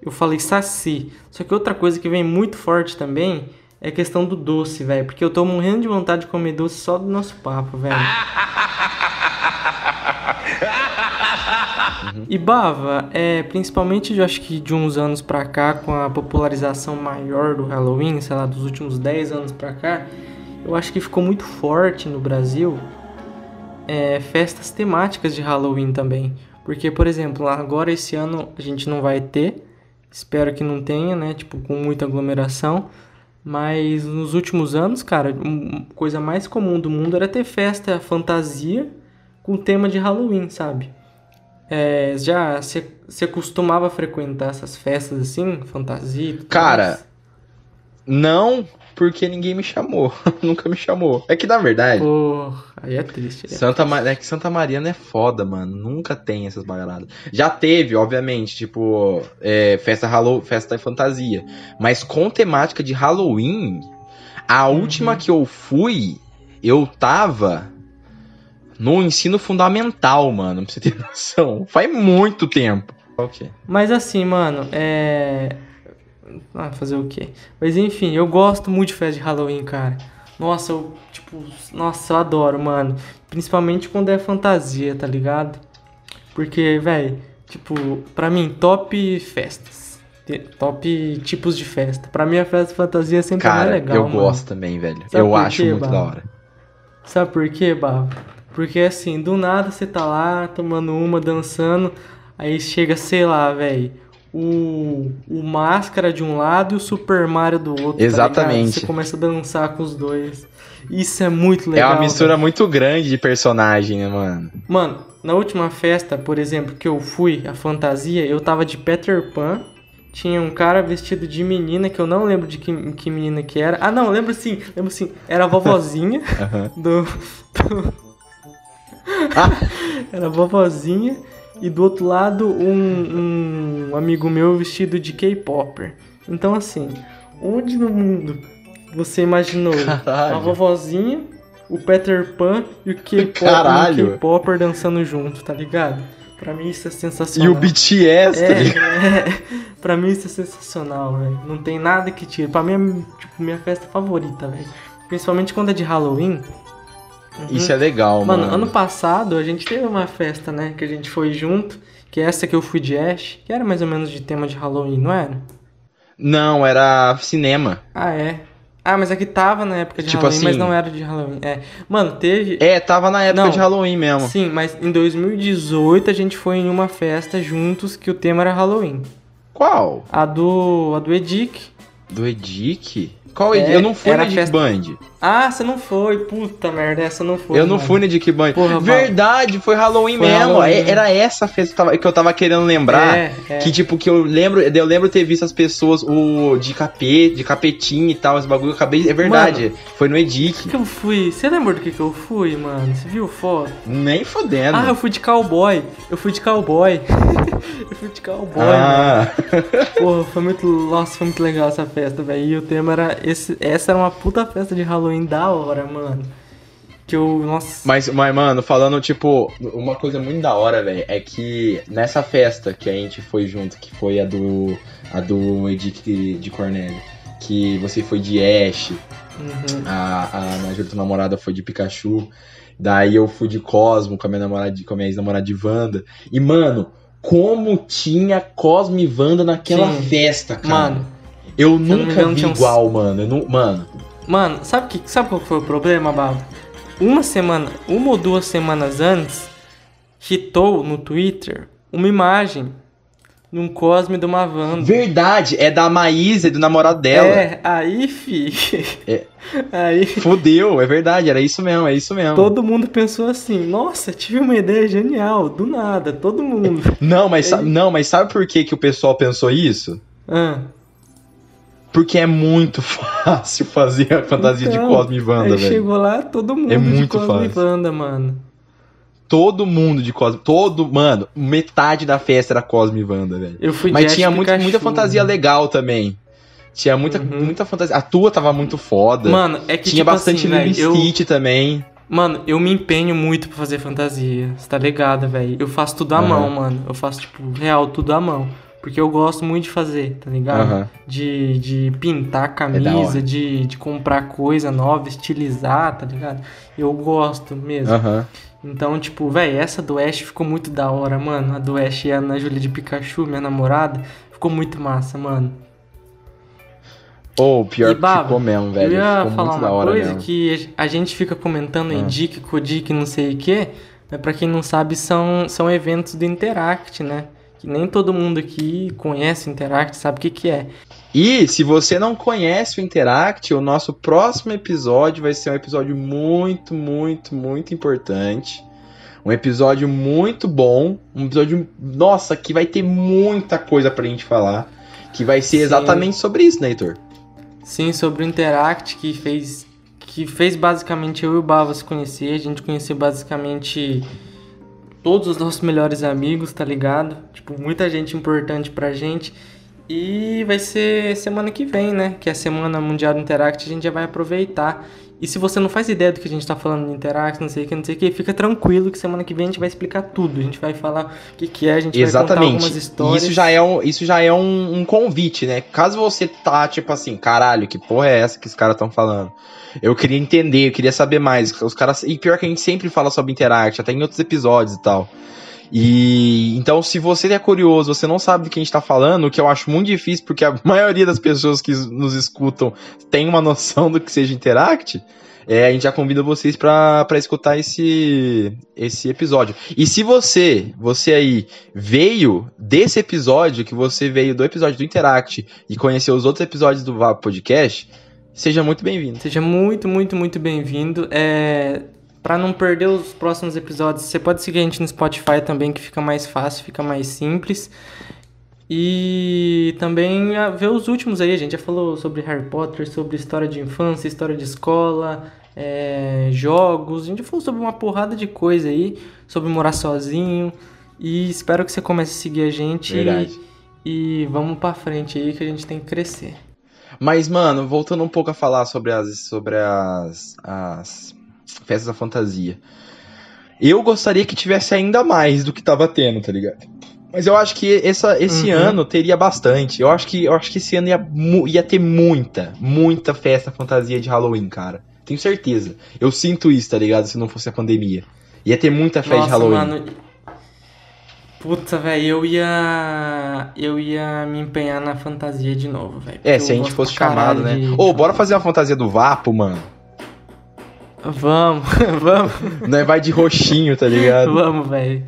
Eu falei saci. Só que outra coisa que vem muito forte também é a questão do doce, velho. Porque eu tô morrendo de vontade de comer doce só do nosso papo, velho. E Bava, é, principalmente eu acho que de uns anos pra cá, com a popularização maior do Halloween, sei lá, dos últimos 10 anos pra cá, eu acho que ficou muito forte no Brasil é, festas temáticas de Halloween também. Porque, por exemplo, agora esse ano a gente não vai ter, espero que não tenha, né? Tipo, com muita aglomeração. Mas nos últimos anos, cara, uma coisa mais comum do mundo era ter festa fantasia com tema de Halloween, sabe? É, já você costumava frequentar essas festas assim, fantasia? Cara, mais? Não, porque ninguém me chamou. Nunca me chamou. É que na verdade, Pô, aí é triste. né? Santa, Ma- é que Santa Mariana é foda, mano. Nunca tem essas bagaradas. Já teve, obviamente, tipo, é, festa Halloween, festa fantasia. Mas com temática de Halloween, a Uhum. última que eu fui, eu tava no ensino fundamental, mano. Pra você ter noção. Faz muito tempo. Ok. Mas assim, mano, é. Ah, fazer o quê? Mas enfim, eu gosto muito de festa de Halloween, cara. Nossa, eu, tipo, nossa, eu adoro, mano. Principalmente quando é fantasia, tá ligado? Porque, velho, tipo, pra mim, top festas. Top tipos de festa. Pra mim, a festa de fantasia é sempre mais Cara, legal. eu mano. gosto também, velho. Sabe eu acho quê, muito da hora. Sabe por quê, Bava? Porque assim, do nada você tá lá tomando uma, dançando, aí chega, sei lá, velho, o, o Máscara de um lado e o Super Mario do outro. tá Exatamente. ligado? você começa a dançar com os dois. Isso é muito É legal. uma mistura velho. muito grande de personagem, né, mano? Mano, na última festa, por exemplo, que eu fui, a fantasia, eu tava de Peter Pan. Tinha um cara vestido de menina, que eu não lembro de que, que menina que era. Ah, não, lembro sim, lembro sim. Era a vovozinha Aham. do. do- Era a vovozinha. E do outro lado, um, um amigo meu vestido de K-Popper. Então, assim, onde no mundo você imaginou Caralho. a vovozinha, o Peter Pan e o K-Popper e dançando junto, tá ligado? Pra mim isso é E sensacional. o BTS? É, é, pra mim isso é sensacional, velho. Não tem nada que tire. Pra mim é tipo, minha festa favorita, velho. Principalmente quando é de Halloween. Uhum. Isso é legal, Mano, mano. ano passado a gente teve uma festa, né? Que a gente foi junto. Que é essa que eu fui de Ash. Que era mais ou menos de tema de Halloween, não era? Não, era cinema. Ah, é. Ah, mas aqui tava na época de Tipo Halloween, mas assim- não era de Halloween. É. Mano, teve. É, tava na época Não. de Halloween mesmo. Sim, mas em 2018 a gente foi em uma festa juntos que o tema era Halloween. Qual? A do. A do Edic. Do Edic? Qual É, Edic? Eu não fui Edic festa- Band. Ah, você não foi. Puta merda, essa não foi. eu não mano. fui no Edic Band. Porra, Verdade, foi Halloween Foi mesmo. Halloween. É- Era essa festa que eu tava, que eu tava querendo lembrar. É, é. Que tipo, que eu lembro, eu lembro ter visto as pessoas, o de capeta, de capetinho e tal, esse bagulho, eu acabei, é verdade, foi no Edic. que, que eu fui? Você lembra do que, que eu fui, mano? Você viu foto? Nem fodendo. Ah, eu fui de cowboy. Eu fui de cowboy. eu fui de cowboy, mano. Ah, Porra, foi muito. Nossa, foi muito legal essa festa, velho. E o tema era. Esse, essa era uma puta festa de Halloween da hora, mano. Que eu. Nossa. Mas, mas, mano, falando, tipo, uma coisa muito da hora, velho, é que nessa festa que a gente foi junto, que foi a do. a do Edict de, de Cornélio, que você foi de Ash, Uhum. a, a minha tua namorada foi de Pikachu, daí eu fui de Cosmo com a minha namorada, com a minha ex-namorada de Wanda. E, mano, como tinha Cosmo e Wanda naquela Sim. festa, cara. Mano, eu me nunca vi uns- igual, mano. Não, mano, Mano, sabe, que, sabe qual foi o problema, Babo? Uma semana, uma ou duas semanas antes, hitou no Twitter uma imagem num Cosme de uma Wanda. Verdade, é da Maísa e do namorado dela. É, aí, fi. É. Aí Fudeu, é verdade, era isso mesmo, é isso mesmo. todo mundo pensou assim: nossa, tive uma ideia genial, do nada, todo mundo. Não, mas, Ele- não, mas sabe por que, que o pessoal pensou isso? Ah, Porque é muito fácil fazer a fantasia então, de Cosme e Wanda, velho. chegou lá, todo mundo É de muito Cosme e fácil. Wanda, mano. Todo mundo de Cosme. Todo. Mano, metade da festa era Cosme e Wanda, velho. Eu fui Mas de tinha muito, muita fantasia legal também. Tinha muita, Uhum. muita fantasia. A tua tava muito foda. Mano, é que Tinha tipo bastante assim, eu, também. Mano, eu me empenho muito pra fazer fantasia. Você tá ligado, velho? Eu faço tudo à Aham. mão, mano. Eu faço, tipo, real, tudo à mão. Porque eu gosto muito de fazer, tá ligado? Aham. De, de pintar É camisa, hora. de, de comprar coisa nova, estilizar, tá ligado? Eu gosto mesmo. Aham. Então, tipo, velho, essa do Ash ficou muito da hora, mano. A do Ash e a Ana Júlia de Pikachu, minha namorada, ficou muito massa, mano. Ou pior E, que Baba, ficou mesmo, velho. Eu ia ficou falar muito da uma hora coisa mesmo. que a gente fica comentando em Ah. Dick, Codic, não sei o que, mas pra quem não sabe, são, são eventos do Interact, né? Que nem todo mundo aqui conhece o Interact, sabe o que que é. E se você não conhece o Interact, o nosso próximo episódio vai ser um episódio muito, muito, muito importante. Um episódio muito bom. Um episódio, nossa, que vai ter muita coisa pra gente falar. Que vai ser Sim. exatamente sobre isso, né, Heitor? Sim, sobre o Interact, que fez, que fez basicamente eu e o Bava se conhecer. A gente conheceu basicamente todos os nossos melhores amigos, tá ligado? Tipo, muita gente importante pra gente. E vai ser semana que vem, né? Que é a Semana Mundial do Interact, a gente já vai aproveitar. E se você não faz ideia do que a gente tá falando do Interact, não sei o que, não sei o que, fica tranquilo que semana que vem a gente vai explicar tudo. A gente vai falar o que, que é, a gente vai contar Exatamente. algumas histórias. isso já é, um, isso já é um, um convite, né? Caso você tá, tipo assim, caralho, que porra é essa que os caras estão falando? Eu queria entender, eu queria saber mais. Os caras. E pior que a gente sempre fala sobre Interact, até em outros episódios e tal. E então, se você é curioso, você não sabe do que a gente tá falando, o que eu acho muito difícil, porque a maioria das pessoas que nos escutam tem uma noção do que seja Interact. É, a gente já convida vocês pra escutar esse, esse episódio. E se você, você aí, veio desse episódio, que você veio do episódio do Interact e conheceu os outros episódios do Vapo Podcast, seja muito bem-vindo. Seja muito, muito, muito bem-vindo. É... Pra não perder os próximos episódios, você pode seguir a gente no Spotify também, que fica mais fácil, fica mais simples. E também ah, ver os últimos aí. A gente já falou sobre Harry Potter, sobre história de infância, história de escola, é, jogos. A gente já falou sobre uma porrada de coisa aí, sobre morar sozinho. E espero que você comece a seguir a gente. Verdade. E vamos pra frente aí que a gente tem que crescer. Mas, mano, voltando um pouco a falar sobre as, sobre as, as festas da fantasia. Eu gostaria que tivesse ainda mais do que tava tendo, tá ligado? Mas eu acho que essa, esse Uhum. ano teria bastante. Eu acho que, eu acho que esse ano ia, ia ter muita, muita festa fantasia de Halloween, cara. Tenho certeza. Eu sinto isso, tá ligado? Se não fosse a pandemia. Ia ter muita festa de Halloween. Mano, puta, velho, eu ia. Eu ia me empenhar na fantasia de novo, velho. É, se a gente fosse chamado, né? Ô, de- bora fazer uma fantasia do Vapo, mano. Vamos, vamos, Nós vai de roxinho, tá ligado? vamos, velho.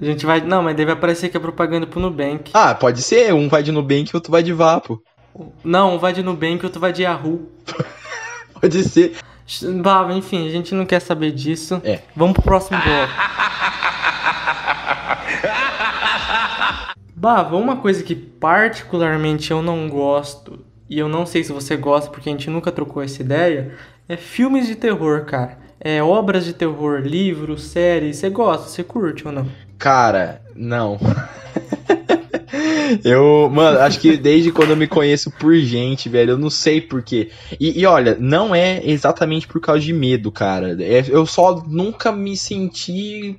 A gente vai. Não, mas daí vai parecer que é propaganda pro Nubank. Ah, pode ser. Um vai de Nubank e outro vai de Vapo. Não, um vai de Nubank, outro vai de Yahoo. Pode ser. Bah, enfim, a gente não quer saber disso. É. Vamos pro próximo bloco. Bah, uma coisa que particularmente eu não gosto, e eu não sei se você gosta porque a gente nunca trocou essa ideia, é filmes de terror, cara. É obras de terror, livros, séries. Você gosta, você curte ou não? Cara, não. eu, mano, acho que desde quando eu me conheço por gente, velho, eu não sei porquê. E, e olha, não é exatamente por causa de medo, cara. É- eu só nunca me senti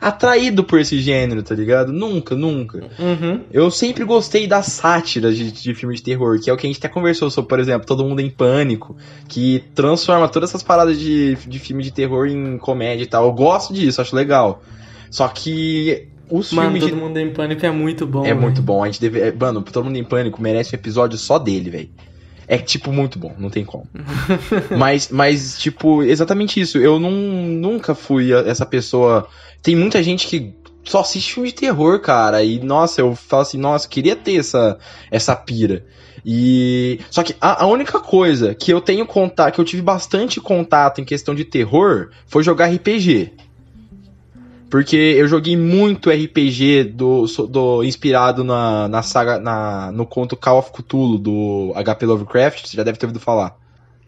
atraído por esse gênero, tá ligado? Nunca, nunca. Uhum. Eu sempre gostei das sátiras de, de filme de terror, que é o que a gente até conversou sobre, por exemplo, Todo Mundo em Pânico, que transforma todas essas paradas de, de filme de terror em comédia e tal. Eu gosto disso, acho legal. Só que os Mano, filmes todo de... mundo em pânico é muito bom. É muito velho. bom, a gente deve... é, Mano, Todo Mundo em Pânico merece um episódio só dele, velho. É, tipo, muito bom, não tem como. mas, mas, tipo, exatamente isso. Eu não, nunca fui essa pessoa... Tem muita gente que só assiste filme de terror, cara. E, nossa, eu falo assim, nossa, queria ter essa, essa pira. E. Só que a, a, única coisa que eu tenho contato, que eu tive bastante contato em questão de terror, foi jogar RPG. Porque eu joguei muito RPG do, do inspirado na, na saga, na, no conto Call of Cthulhu do HP Lovecraft, você já deve ter ouvido falar.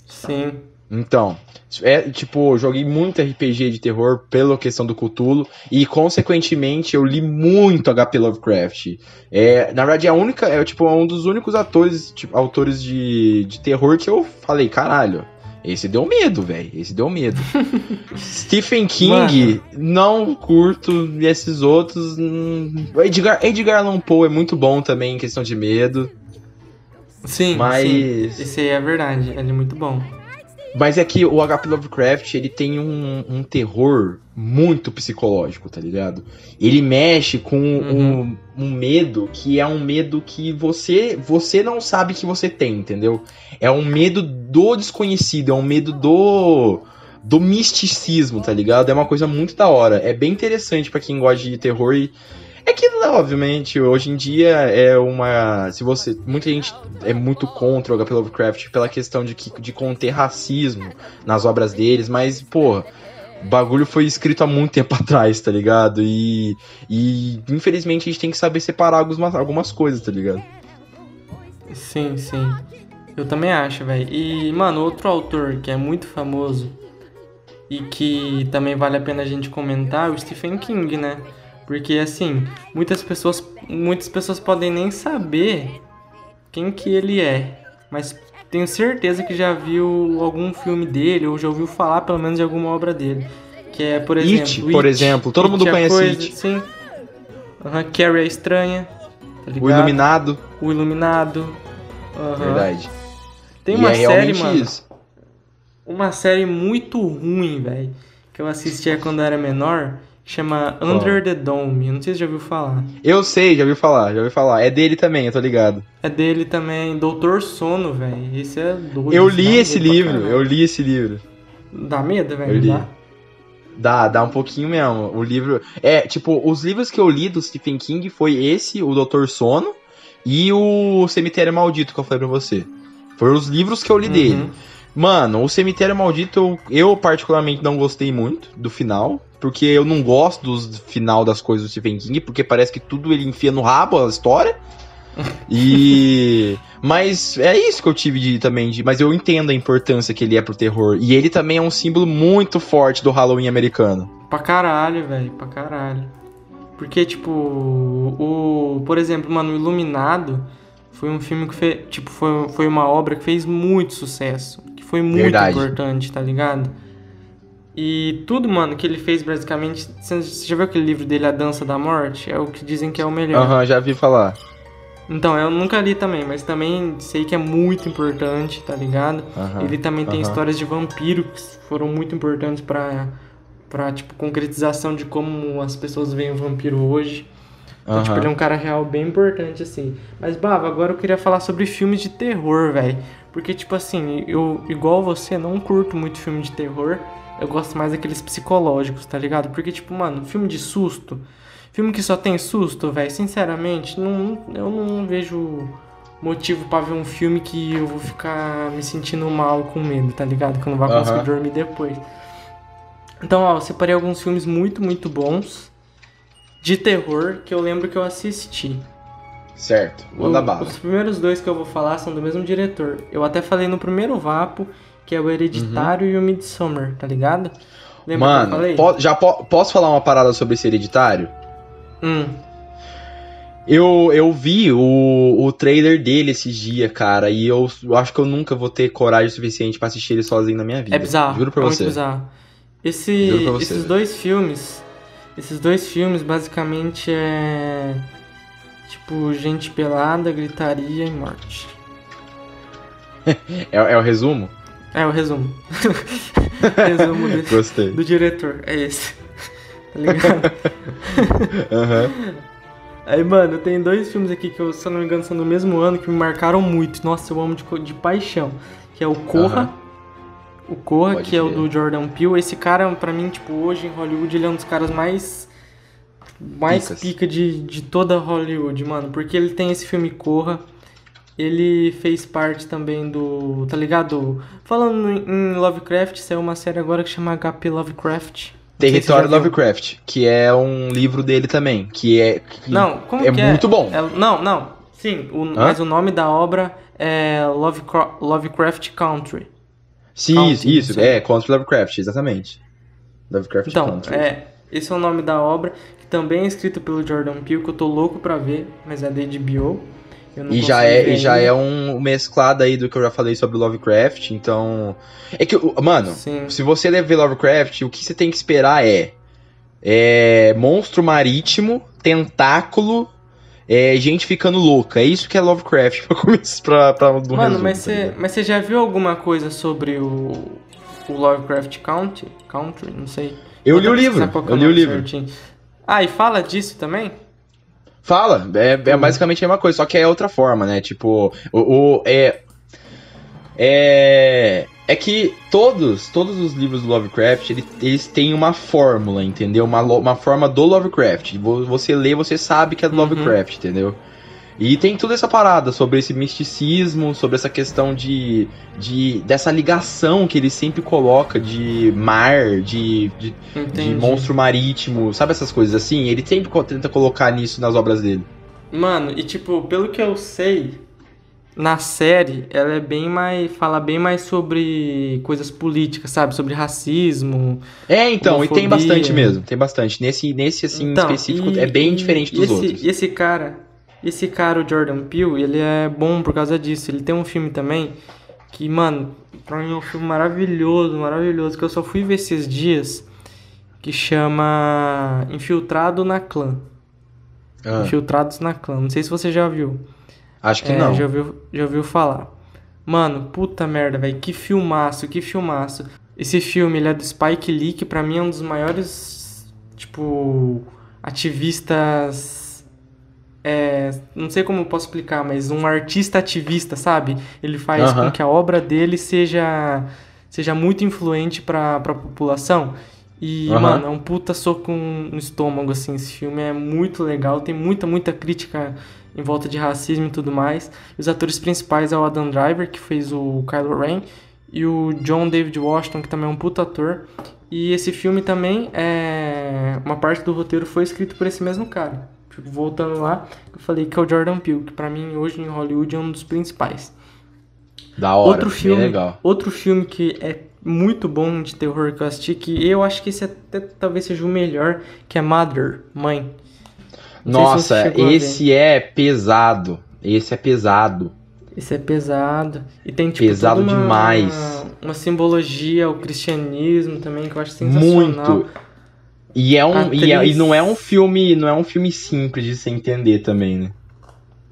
Sim. Então, é tipo, joguei muito RPG de terror pela questão do Cthulhu e, consequentemente, eu li muito HP Lovecraft. É, na verdade, é a única, é tipo um dos únicos atores, tipo, autores de, de terror que eu falei, caralho. Esse deu medo, velho. Esse deu medo. Stephen King, Mano. não curto. E esses outros. Hum, Edgar, Edgar Allan Poe é muito bom também em questão de medo. Sim, mas. Sim. Esse aí é verdade. Ele é muito bom. Mas é que o HP Lovecraft, ele tem um, um terror muito psicológico, tá ligado? Ele mexe com uhum. um, um, medo que é um medo que você você não sabe que você tem, entendeu? É um medo do desconhecido, é um medo do do misticismo, tá ligado? É uma coisa muito da hora. É bem interessante para quem gosta de terror e é que, obviamente, hoje em dia é uma. Se você. Muita gente é muito contra o HP Lovecraft pela questão de, que, de conter racismo nas obras deles, mas, pô. O bagulho foi escrito há muito tempo atrás, tá ligado? E, e infelizmente a gente tem que saber separar algumas, algumas coisas, tá ligado? Sim, sim. Eu também acho, velho. E, mano, outro autor que é muito famoso e que também vale a pena a gente comentar é o Stephen King, né? Porque assim, muitas pessoas, muitas pessoas podem nem saber quem que ele é, mas tenho certeza que já viu algum filme dele ou já ouviu falar pelo menos de alguma obra dele. Que é, por exemplo, It, por exemplo, todo It mundo é conhece coisa, It. Sim. Uhum, Carrie a Estranha. Tá o Iluminado. O Iluminado. Uhum. Verdade. Tem uma é série, mano. Isso. Uma série muito ruim, velho. Que eu assistia quando eu era menor Chama Under oh. the Dome. Eu não sei se já ouviu falar. Eu sei, já ouviu falar, já ouviu falar. É dele também, eu tô ligado. É dele também. Doutor Sono, velho. Esse é doido. Eu li esse livro, eu li esse livro. Dá medo, velho? Dá? Dá, dá um pouquinho mesmo. O livro. É, tipo, os livros que eu li do Stephen King foi esse, o Doutor Sono, e o Cemitério Maldito que eu falei pra você. Foram os livros que eu li uhum. dele. Mano, o Cemitério Maldito, eu particularmente não gostei muito do final porque eu não gosto do final das coisas do Stephen King, porque parece que tudo ele enfia no rabo a história. e mas é isso que eu tive de também de, mas eu entendo a importância que ele é pro terror e ele também é um símbolo muito forte do Halloween americano. Pra caralho, velho, pra caralho. Porque tipo, o, por exemplo, mano, o Iluminado foi um filme que fez, tipo, foi, foi uma obra que fez muito sucesso, que foi muito Verdade. importante, tá ligado? E tudo, mano, que ele fez basicamente. Você já viu aquele livro dele, A Dança da Morte? É o que dizem que é o melhor. Aham, uhum, já vi falar. Então, eu nunca li também, mas também sei que é muito importante, tá ligado? Uhum, ele também tem uhum. histórias de vampiro que foram muito importantes pra, pra, tipo, concretização de como as pessoas veem o vampiro hoje. Então, tipo, ele é um cara real bem importante, assim. Mas, Bava, agora eu queria falar sobre filmes de terror, velho. Porque, tipo assim, eu, igual você, não curto muito filme de terror eu gosto mais daqueles psicológicos, tá ligado? Porque, tipo, mano, filme de susto, filme que só tem susto, velho, sinceramente, não, eu não vejo motivo para ver um filme que eu vou ficar me sentindo mal com medo, tá ligado? Que eu não vou conseguir dormir depois. Então, ó, eu separei alguns filmes muito, muito bons de terror que eu lembro que eu assisti. Certo, manda bala. Os primeiros dois que eu vou falar são do mesmo diretor. Eu até falei no primeiro Vapo que é o Hereditário uhum. e o Midsommar, tá ligado? Lembra Mano? Po já po posso falar uma parada sobre esse Hereditário? Hum. Eu, eu vi o, o trailer dele esses dias, cara, e eu, eu acho que eu nunca vou ter coragem suficiente para assistir ele sozinho na minha vida. É bizarro. Juro pra é você. Muito bizarro. Esse, pra você. Esses dois filmes. Esses dois filmes basicamente é. Tipo, gente pelada, gritaria e morte. é, é o resumo? É, o resumo. resumo do, Gostei. do diretor. É esse. Tá ligado? uhum. Aí, mano, tem dois filmes aqui que, eu, se eu não me engano, são do mesmo ano que me marcaram muito. Nossa, eu amo de, de paixão. Que é o Corra. Uhum. O Corra, Pode que ver. é o do Jordan Peele. Esse cara, pra mim, tipo, hoje em Hollywood, ele é um dos caras mais mais Picas. pica de, de toda Hollywood, mano. Porque ele tem esse filme Corra. Ele fez parte também do. Tá ligado? Falando em Lovecraft, saiu uma série agora que chama HP Lovecraft. Território. Lovecraft, que é um livro dele também, que é que Não, como é que muito bom. É- não, não. Sim, o- mas o nome da obra é Lovecra- Lovecraft Country. Sim, Country, isso, isso, é, contra Lovecraft, exatamente. Lovecraft Então, Country. é, esse é o nome da obra, que também é escrito pelo Jordan Peele, que eu tô louco pra ver, mas é da HBO. E já é, e já é um mesclado aí do que eu já falei sobre Lovecraft, então. É que, mano, Sim. se você ver Lovecraft, o que você tem que esperar é. É. Monstro marítimo, tentáculo, é, gente ficando louca. É isso que é Lovecraft pra começar pra, pra um Mano, resumo, mas tá você você já viu alguma coisa sobre o, o Lovecraft Country? Country? Não sei. Eu Vou li o livro, eu li o livro. certinho. Ah, e fala disso também? Fala, é, é Uhum. basicamente a mesma coisa, só que é outra forma, né? Tipo, o, o- é, é é que todos, todos os livros do Lovecraft, ele- eles têm uma fórmula, entendeu? Uma, uma forma do Lovecraft. Vo- Você lê, você sabe que é do Uhum. Lovecraft, entendeu? E tem toda essa parada sobre esse misticismo, sobre essa questão de, de dessa ligação que ele sempre coloca de mar, de, de, de monstro marítimo, sabe essas coisas assim? Ele sempre tenta colocar nisso nas obras dele. Mano, e tipo, pelo que eu sei, na série, ela é bem mais. fala bem mais sobre coisas políticas, sabe? Sobre racismo. É, então, e tem Homofobia. bastante mesmo, tem bastante. Nesse, nesse assim, Então, específico, e- é bem diferente e dos esse, outros. E esse cara, esse cara, o Jordan Peele, ele é bom por causa disso. Ele tem um filme também que, mano, pra mim é um filme maravilhoso, maravilhoso, que eu só fui ver esses dias, que chama Infiltrado na Clã. Ah, Infiltrados na Clã. Não sei se você já viu. acho que É, não. Já ouviu, já ouviu falar. Mano, puta merda, velho. Que filmaço, que filmaço. Esse filme, ele é do Spike Lee, que pra mim é um dos maiores, tipo, ativistas. É, não sei como eu posso explicar, mas um artista ativista, sabe? Ele faz Aham. com que a obra dele seja, seja muito influente pra, pra população. E, Aham. mano, é um puta soco no estômago, assim. Esse filme é muito legal, tem muita, muita crítica em volta de racismo e tudo mais. E os atores principais é o Adam Driver, que fez o Kylo Ren, e o John David Washington, que também é um puta ator. E esse filme também é. Uma parte do roteiro foi escrito por esse mesmo cara. Voltando lá, eu falei que é o Jordan Peele, que pra mim hoje em Hollywood é um dos principais. Da hora, outro filme, legal. outro filme que é muito bom de terror que eu assisti, que eu acho que esse até talvez seja o melhor, que é Mother, Mãe. Não Nossa, esse é pesado. Esse é pesado. Esse é pesado. E tem tipo Pesado uma, demais. uma simbologia ao cristianismo também que eu acho sensacional. Muito. E, é um, e, é- e não é um filme, não é um filme simples de se entender também, né?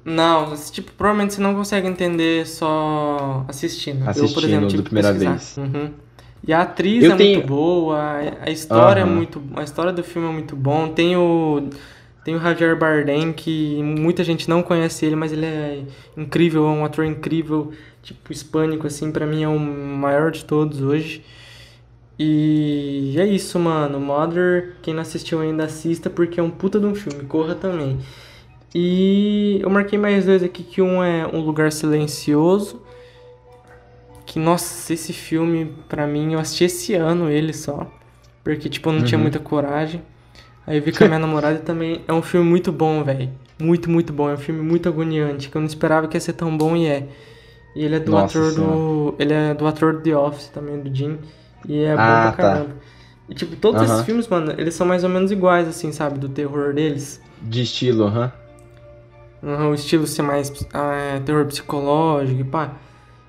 Não, tipo, provavelmente você não consegue entender só assistindo. eu, por Assistindo exemplo, tive primeira pesquisar. vez. Uhum. E a atriz Eu é tenho- muito boa, a- história Aham. é muito, a história do filme é muito bom. Tem o tem o Javier Bardem que muita gente não conhece ele, mas ele é incrível, é um ator incrível, tipo hispânico assim, pra mim é o maior de todos hoje. E é isso, mano. Mother, quem não assistiu ainda assista porque é um puta de um filme, corra também. E eu marquei mais dois aqui, que um é Um Lugar Silencioso. Que, nossa, esse filme, pra mim, eu assisti esse ano ele só. Porque, tipo, eu não tinha Uhum. muita coragem. Aí eu vi com a minha namorada também é um filme muito bom, velho. Muito, muito bom. É um filme muito agoniante, que eu não esperava que ia ser tão bom e é. E ele é do Nossa ator Senhora. do. Ele é do ator do The Office também, do Jim. E é bom Ah, pra tá. caramba. E tipo, todos Aham. esses filmes, mano, eles são mais ou menos iguais, assim, sabe? Do terror deles. De estilo, aham. Uhum, o estilo ser mais ah, é, terror psicológico e pá.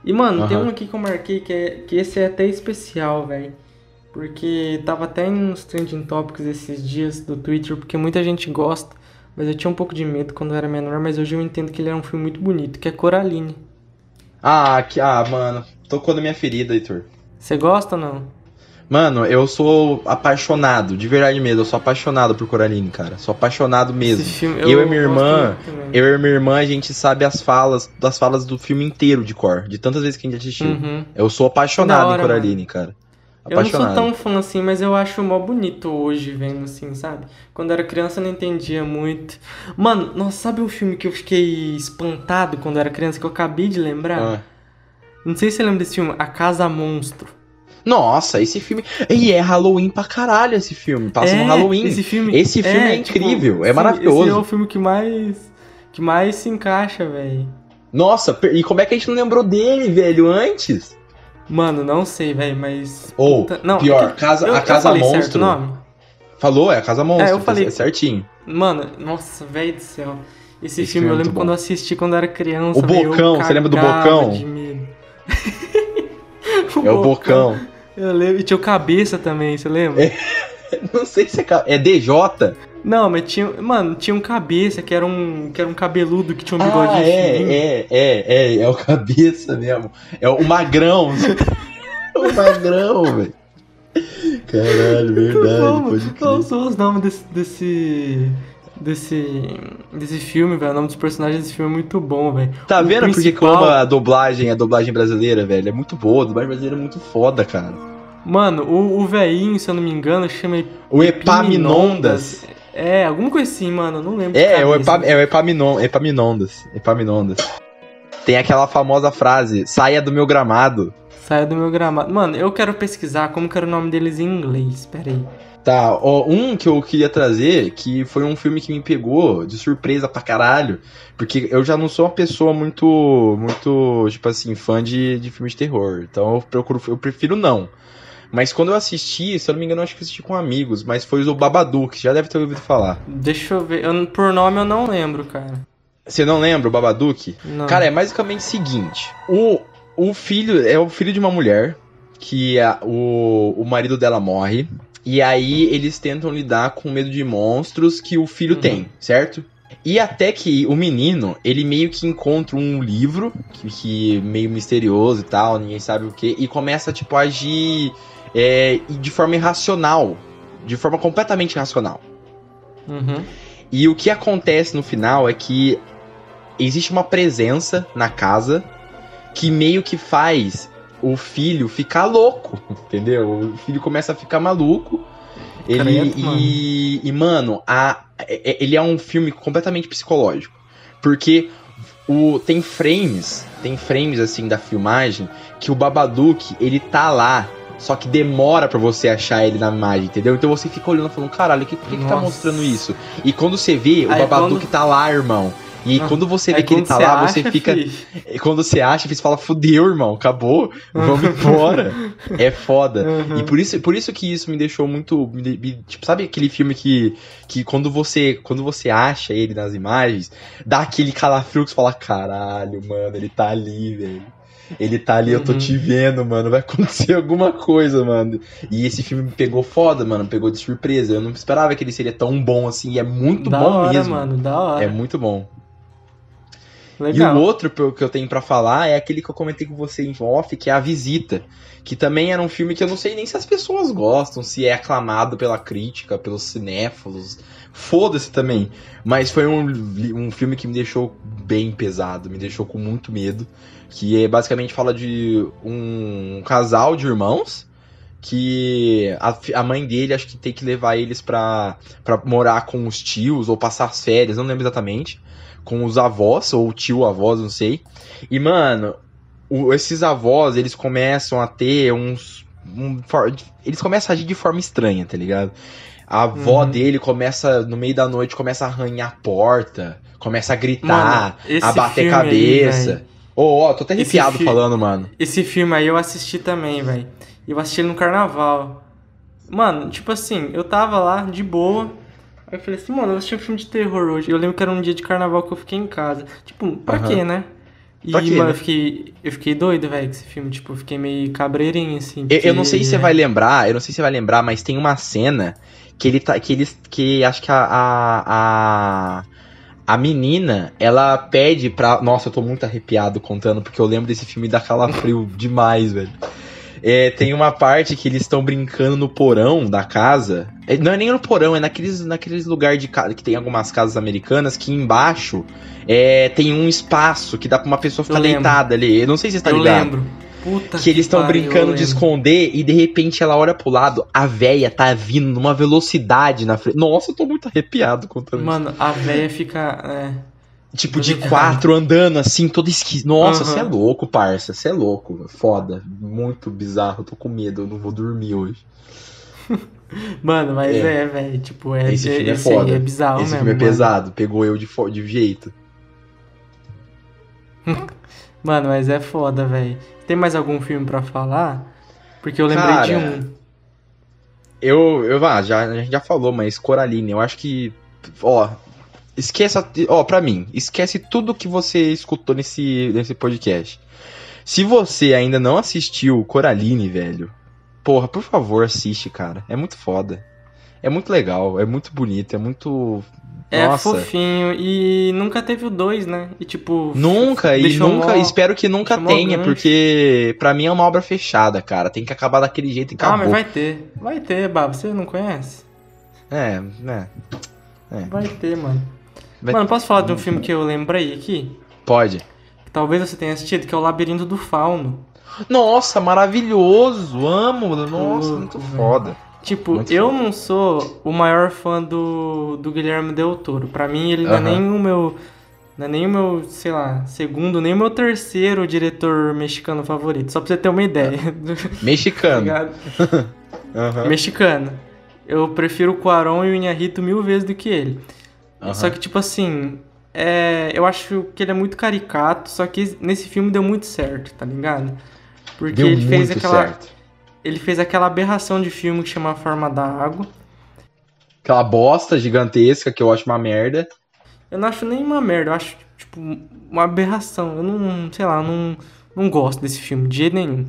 E, mano, tem um aqui que eu marquei que, é, que esse é até especial, velho. Porque tava até nos trending topics esses dias do Twitter, porque muita gente gosta. Mas eu tinha um pouco de medo quando eu era menor, mas hoje eu entendo que ele é um filme muito bonito, que é Coraline. Ah, que, ah, mano, tocou na minha ferida, Heitor. Você gosta ou não? Mano, eu sou apaixonado, de verdade mesmo, eu sou apaixonado por Coraline, cara. Sou apaixonado mesmo. Filme Eu, e minha irmã, eu e minha irmã, a gente sabe as falas, das falas do filme inteiro de cor, de tantas vezes que a gente assistiu. Uhum. Eu sou apaixonado hora, em Coraline, cara. Apaixonado. Eu não sou tão fã assim, mas eu acho mó bonito hoje vendo assim, sabe? Quando eu era criança eu não entendia muito. Mano, nossa, sabe um filme que eu fiquei espantado quando eu era criança que eu acabei de lembrar? Ah. Não sei se você lembra desse filme, A Casa Monstro. Nossa, esse filme. E é Halloween pra caralho esse filme. Passa É, no Halloween. Esse filme, Esse filme é tipo, incrível, é sim, maravilhoso. Esse é o filme que mais que mais se encaixa, velho. Nossa, e como é que a gente não lembrou dele, velho, antes? Mano, não sei, velho, mas Ou, Puta, não, pior, é casa, eu, a Casa Monstro. Falou, é a Casa Monstro. É, eu falei. É certinho. Mano, nossa, velho do céu. Esse, Esse filme filme é eu lembro quando eu assisti quando eu era criança. O eu Bocão, você lembra do Bocão? De medo. É o Bocão. Eu lembro, e tinha o Cabeça também, você lembra? Não sei se é. É DJ? Não, mas tinha. Mano, tinha um cabeça que era um. que era um cabeludo que tinha um Ah, bigodinho é, fininho. é, é, é, é o cabeça mesmo. É o magrão. o magrão, velho. Caralho, verdade, Como? pode crer. Quais são os nomes desse. desse. Desse, desse filme, velho? O nome dos personagens desse filme é muito bom, velho. Tá O vendo porque que eu principal- amo a dublagem, a dublagem brasileira, velho? É muito boa, a dublagem brasileira é muito foda, cara. Mano, o, o velhinho, se eu não me engano, chama O Epaminondas. É, alguma coisa assim, mano, não lembro. É, é o. Epa, é o Epaminon, Epaminondas. Epaminondas. Tem aquela famosa frase, saia do meu gramado. Saia do meu gramado. Mano, eu quero pesquisar como que era o nome deles em inglês. Pera aí. Tá, ó, um que eu queria trazer, que foi um filme que me pegou de surpresa pra caralho, porque eu já não sou uma pessoa muito, muito, tipo assim, fã de, de filme de terror, então eu, procuro, eu prefiro não. Mas quando eu assisti, se eu não me engano, eu acho que assisti com amigos, mas foi o Babadook, já deve ter ouvido falar. Deixa eu ver. Eu, por nome eu não lembro, cara. Você não lembra o Babadook? Não. Cara, é basicamente o seguinte: o, o filho é o filho de uma mulher que a- o, o marido dela morre. E aí eles tentam lidar com o medo de monstros que o filho Uhum. tem, certo? E até que o menino, ele meio que encontra um livro, que, que meio misterioso e tal, ninguém sabe o que, e começa, tipo, a agir é, de forma irracional. De forma completamente irracional. Uhum. E o que acontece no final é que existe uma presença na casa que meio que faz o filho ficar louco, entendeu? O filho começa a ficar maluco. Ele Credo, mano. e, e mano, a, é- é- ele é um filme completamente psicológico, porque o tem frames, tem frames assim da filmagem que o Babadook, ele tá lá, só que demora pra você achar ele na imagem, entendeu? Então você fica olhando falando, caralho, que, por que, que tá mostrando isso? E quando você vê, o Aí Babadook quando- tá lá, irmão. E Ah, quando você vê Aí que ele tá lá, você acha, fica. fi, E quando você acha, você fala, fudeu, irmão, acabou, vamos embora. é foda. Uhum. E por isso, por isso que isso me deixou muito. me tipo, sabe aquele filme que, que quando você quando você acha ele nas imagens, dá aquele calafrio que você fala, caralho, mano, ele tá ali, velho. Ele tá ali, eu tô Uhum. te vendo, mano. Vai acontecer alguma coisa, mano. E esse filme me pegou foda, mano. me Pegou de surpresa. Eu não esperava que ele seria tão bom assim. E é muito da bom hora, mesmo. mano, da hora. É muito bom. Legal. E o outro que eu- tenho pra falar é aquele que eu comentei com você em off, que é A Visita. Que também era um filme que eu não sei nem se as pessoas gostam, se é aclamado pela crítica, pelos cinéfilos. Foda-se também. Mas foi um, um filme que me deixou bem pesado, me deixou com muito medo. Que é, basicamente fala de um casal de irmãos que a, a mãe dele acho que tem que levar eles pra, pra morar com os tios ou passar as férias, não lembro exatamente com os avós, ou tio avós, não sei. E, mano, o- esses avós, eles começam a ter uns. um eles começam a agir de forma estranha, tá ligado? A avó Uhum. dele começa, no meio da noite, começa a arranhar a porta, começa a Mano, gritar, esse a bater cabeça. Ô, ó, tô até arrepiado falando, mano. Esse filme aí eu assisti também, velho. Eu assisti ele no carnaval. Mano, tipo assim, eu tava lá de boa. Aí eu falei assim, mano, eu assisti um filme de terror hoje. Eu lembro que era um dia de carnaval que eu fiquei em casa. Tipo, pra Aham. quê, né? E, quê, mano, né? eu fiquei, eu fiquei doido, velho, com esse filme. Tipo, eu fiquei meio cabreirinho, assim. Eu, eu não porque- sei se você vai lembrar, eu não sei se você vai lembrar, mas tem uma cena que ele tá. Que eles. Que acho que a. a, a a menina, ela pede pra. Nossa, eu tô muito arrepiado contando, porque eu lembro desse filme da calafrio demais, velho. É, tem uma parte que eles estão brincando no porão da casa. É, Não é nem no porão, é naqueles, naqueles lugares de casa que tem algumas casas americanas que embaixo é, tem um espaço que dá pra uma pessoa ficar Eu deitada ali. Eu não sei se você tá eu ligado. lembro. Puta que eles estão brincando eu de esconder e de repente ela olha pro lado, a véia tá vindo numa velocidade na frente. Nossa, eu tô muito arrepiado contando isso. Mano, a véia fica. É. Tipo, de quatro andando assim, todo esquisito. Nossa, você é louco, parça. Você é louco. Foda. Muito bizarro. Eu tô com medo, eu não vou dormir hoje. Mano, mas É. é, velho. Tipo, é, Esse filme é esse aí foda. é bizarro Esse mesmo. filme é mano. pesado. Pegou eu de, de jeito. Mano, mas é foda, velho. Tem mais algum filme pra falar? Porque eu lembrei de Cara, um. Eu, eu ah, já, a gente já falou, mas Coraline, eu acho que. Ó, esqueça. Ó, pra mim, esquece tudo que você escutou nesse, nesse podcast. Se você ainda não assistiu Coraline, velho, porra, por favor, assiste, cara. É muito foda. É muito legal, é muito bonito, é muito. É Nossa. fofinho e nunca teve o dois, né? E tipo. Nunca, e nunca, mó- espero que nunca tenha, porque pra mim é uma obra fechada, cara. Tem que acabar daquele jeito e Ah, acabou. mas vai ter. Vai ter, Baba. Você não conhece? É, né. É, Vai ter, mano. Vai- Mano, posso falar de um filme que eu lembrei aqui? pode. Que talvez você tenha assistido, que é o Labirinto do Fauno. Nossa, maravilhoso! Amo! Nossa, Louco, muito foda. Tipo, Muito eu foda. não sou o maior fã do, do Guilherme Del Toro. Pra mim, ele não é nem o meu. Não é nem o meu, sei lá, segundo, nem o meu terceiro diretor mexicano favorito. Só pra você ter uma ideia. Tá Mexicano. ligado? Aham. Mexicano. Eu prefiro o Cuarón e o Inharrito mil vezes do que ele. Aham. Só que, tipo assim, é, eu acho que ele é muito caricato, só que nesse filme deu muito certo, tá ligado? Porque Deu ele fez aquela. certo. Ele fez aquela aberração de filme que chama A Forma da Água. Aquela bosta gigantesca que eu acho uma merda. Eu não acho nem uma merda, eu acho, tipo, uma aberração. Eu não, sei lá, não, não gosto desse filme, de jeito nenhum.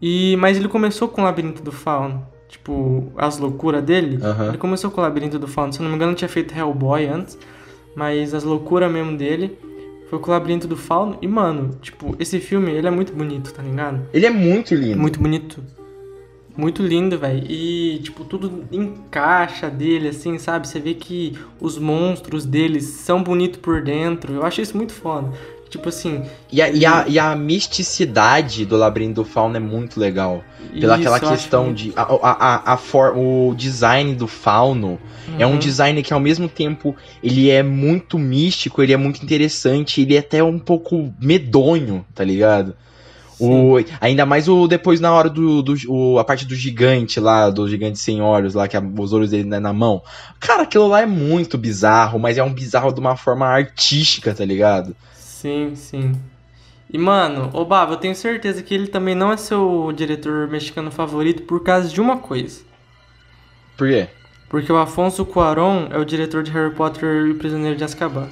E, mas ele começou com o Labirinto do Fauno. Tipo, as loucuras dele. Aham. Ele começou com o Labirinto do Fauno. Se eu não me engano, tinha feito Hellboy antes. Mas as loucuras mesmo dele foi com o Labirinto do Fauno. E, mano, tipo, esse filme, ele é muito bonito, tá ligado? Ele é muito lindo. Muito bonito. Muito lindo, velho. E, tipo, tudo encaixa dele, assim, sabe? Você vê que os monstros deles são bonitos por dentro. Eu acho isso muito foda. Tipo assim. E a, e, a, e a misticidade do Labirinto do Fauno é muito legal. Pela isso, aquela questão de. A, a, a, a for, o design do fauno é um Uhum. design que ao mesmo tempo ele é muito místico, ele é muito interessante, ele é até um pouco medonho, tá ligado? O, ainda mais o depois na hora do, do o- a parte do gigante lá, do gigante sem olhos lá, que a- os olhos dele né, na mão. Cara, aquilo lá é muito bizarro, mas é um bizarro de uma forma artística, tá ligado? Sim, sim. E, mano, ô Bava, eu tenho certeza que ele também não é seu diretor mexicano favorito por causa de uma coisa. Por quê? Porque o Afonso Cuarón é o diretor de Harry Potter e o Prisioneiro de Azkaban.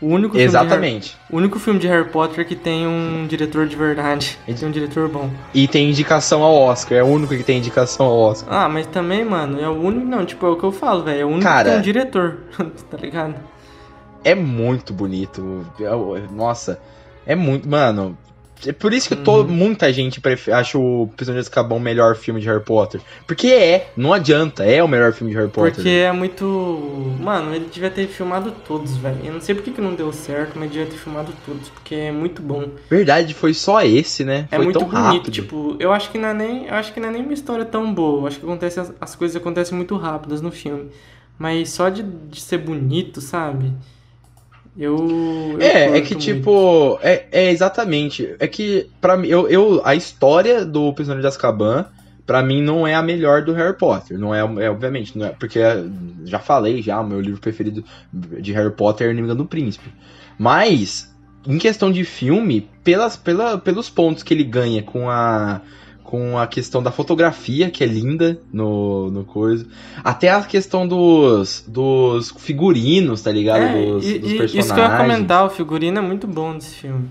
O único filme de Harry- Exatamente. o único filme de Harry Potter que tem um diretor de verdade. Que tem um diretor bom. E tem indicação ao Oscar, é o único que tem indicação ao Oscar. Ah, mas também, mano, é o único. Não, tipo, é o que eu falo, velho. É o único Cara. que tem um diretor. tá ligado? É muito bonito. Nossa, é muito. Mano, é por isso que Uhum. muita gente acha o Prisioneiro de Azkaban o melhor filme de Harry Potter. Porque é, não adianta, é o melhor filme de Harry Potter. Porque é muito. Mano, ele devia ter filmado todos, velho. Eu não sei porque que não deu certo, mas devia ter filmado todos, porque é muito bom. Verdade, foi só esse, né? É foi muito tão bonito, rápido. tipo, eu acho que não é nem, eu acho que não é nem uma história tão boa. Eu acho que acontece as, as coisas acontecem muito rápidas no filme. Mas só de, de ser bonito, sabe? Eu, eu É, é que tipo, é, é exatamente, é que para mim, eu, eu a história do Prisioneiro de Azkaban pra mim não é a melhor do Harry Potter, não é, é obviamente, não é, porque é, já falei já, o meu livro preferido de Harry Potter é o Inimigo do Príncipe. Mas em questão de filme, pelas, pela, pelos pontos que ele ganha com a com a questão da fotografia, que é linda no, no coisa. Até a questão dos, dos figurinos, tá ligado? É, dos, e- dos personagens. isso que eu ia comentar, o figurino é muito bom desse filme.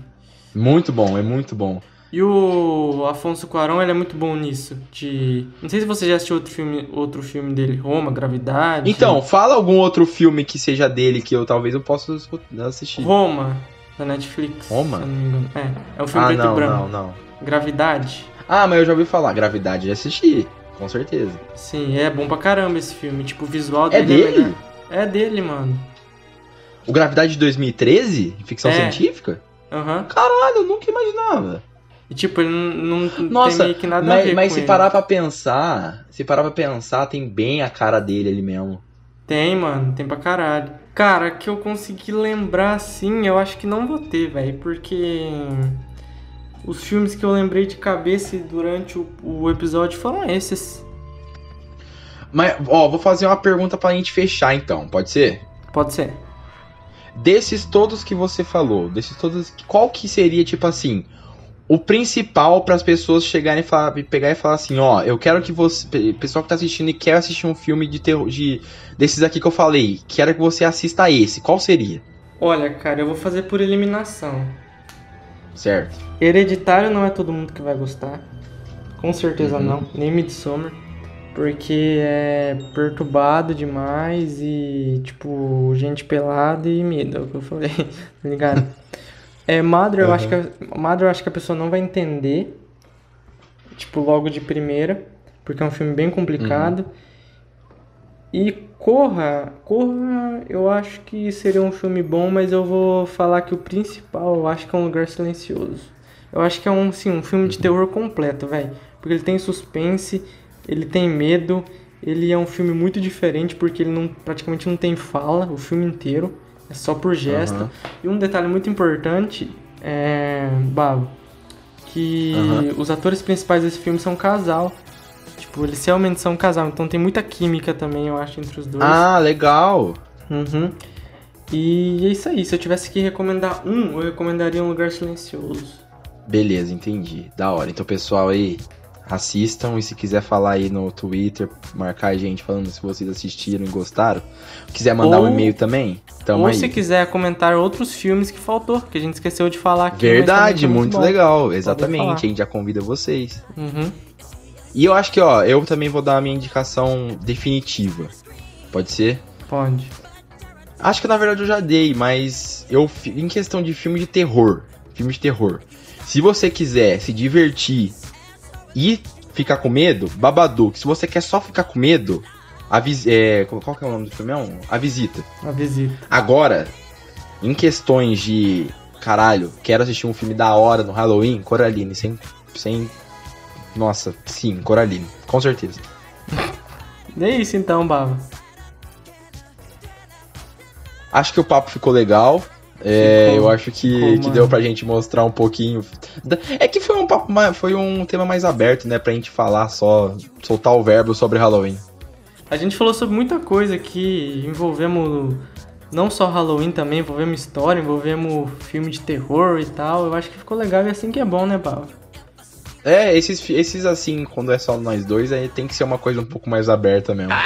Muito bom, é muito bom. E o Afonso Cuarón, ele é muito bom nisso. De. Não sei se você já assistiu outro filme, outro filme dele, Roma, Gravidade. Então, fala algum outro filme que seja dele que eu talvez eu possa assistir. Roma, da Netflix. Roma? Se não me engano. É, é um filme ah, preto não, e branco. não, não. Gravidade. Ah, mas eu já ouvi falar. Gravidade, já assisti, com certeza. Sim, é bom pra caramba esse filme. Tipo, o visual É dele é dele? melhor. É dele, mano. O Gravidade de 2013? Ficção É. científica? Aham. Caralho, eu nunca imaginava. E tipo, ele não, não Nossa, tem meio que nada a mas, ver mas se ele. parar pra pensar, se parar pra pensar, tem bem a cara dele ali mesmo. Tem, mano, tem pra caralho. Cara, que eu consegui lembrar assim, eu acho que não vou ter, velho, porque os filmes que eu lembrei de cabeça durante o, o episódio foram esses. Mas, ó, vou fazer uma pergunta pra gente fechar então, pode ser? Pode ser. Desses todos que você falou, desses todos, qual que seria, tipo assim, o principal para as pessoas chegarem e falar, pegar e falar assim, ó, eu quero que você, pe- pessoal que tá assistindo e quer assistir um filme de terror, de desses aqui que eu falei, quero que você assista esse, qual seria? Olha, cara, eu vou fazer por eliminação. Certo? Hereditário não é todo mundo que vai gostar. Com certeza Uhum. não. Nem Midsommar. Porque é perturbado demais e, tipo, gente pelada e medo, é o que eu falei, tá ligado? É, Mother, eu Uhum. acho que a, Mother, eu acho que a pessoa não vai entender, tipo, logo de primeira, porque é um filme bem complicado. E Corra, Corra, eu acho que seria um filme bom, mas eu vou falar que o principal, eu acho que é um lugar silencioso. Eu acho que é um, sim, um filme de terror completo, velho. Porque ele tem suspense, ele tem medo, ele é um filme muito diferente porque ele não, praticamente não tem fala o filme inteiro, é só por gesto. Aham. E um detalhe muito importante é, Babo, que Aham. os atores principais desse filme são um casal. Tipo, eles realmente são um casal, então tem muita química também, eu acho, entre os dois. Ah, legal. Uhum. E é isso aí. Se eu tivesse que recomendar um, eu recomendaria Um Lugar Silencioso. Beleza, entendi. Da hora. Então, pessoal aí, assistam e se quiser falar aí no Twitter, marcar a gente falando se vocês assistiram e gostaram, quiser mandar um Ou- e-mail também, tamo Ou aí. se quiser comentar outros filmes que faltou, que a gente esqueceu de falar aqui. Verdade, muito bom. legal, exatamente. A gente já convida vocês. Uhum. E eu acho que, ó, eu também vou dar a minha indicação definitiva. Pode ser? Pode. Acho que na verdade eu já dei, mas eu em questão de filme de terror, filme de terror. Se você quiser se divertir e ficar com medo, Babadook. Se você quer só ficar com medo, a vis- é, qual que é o nome do filme? mesmo? A visita. A visita. Agora, em questões de caralho, quero assistir um filme da hora no Halloween, Coraline, sem sem nossa, sim, Coraline, com certeza. É isso então, Bava. Acho que o papo ficou legal. É, Ficou. eu acho que, Ficou, que deu pra gente mostrar um pouquinho. É que foi um papo mais, foi um tema mais aberto, né? Pra gente falar só, soltar o verbo sobre Halloween. A gente falou sobre muita coisa aqui, envolvemos não só Halloween também, envolvemos história, envolvemos filme de terror e tal. Eu acho que ficou legal e assim que é bom, né, Bava? É, esses, esses assim, quando é só nós dois, aí tem que ser uma coisa um pouco mais aberta mesmo.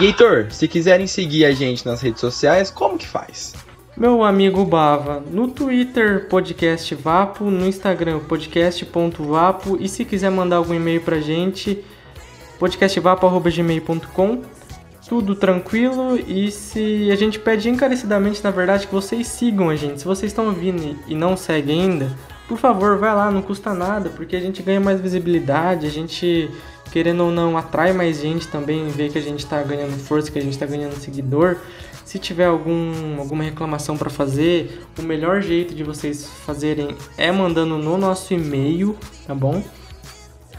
E Heitor, se quiserem seguir a gente nas redes sociais, como que faz? Meu amigo Bava, no Twitter podcast Vapo, no Instagram podcast.vapo e se quiser mandar algum e-mail pra gente, podcastvapo.gmail.com tudo tranquilo e se a gente pede encarecidamente, na verdade, que vocês sigam a gente. Se vocês estão ouvindo e não seguem ainda, por favor, vai lá, não custa nada, porque a gente ganha mais visibilidade, a gente, querendo ou não, atrai mais gente também, vê que a gente tá ganhando força, que a gente tá ganhando seguidor. Se tiver algum, alguma reclamação para fazer, o melhor jeito de vocês fazerem é mandando no nosso e-mail, tá bom?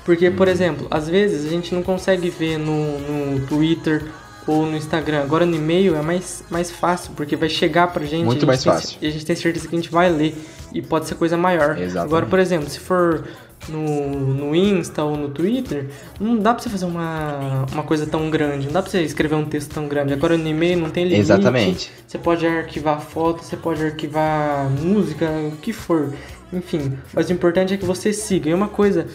Porque, por exemplo, às vezes a gente não consegue ver no, no Twitter ou no Instagram. Agora no e-mail é mais, mais fácil, porque vai chegar pra gente. Muito gente mais tem- fácil. E a gente tem certeza que a gente vai ler. E pode ser coisa maior. Exatamente. Agora, por exemplo, se for no, no Insta ou no Twitter, não dá pra você fazer uma, uma coisa tão grande. Não dá pra você escrever um texto tão grande. Agora no e-mail não tem limite. Exatamente. Você pode arquivar foto, você pode arquivar música, o que for. Enfim, mas o importante é que você siga. E uma coisa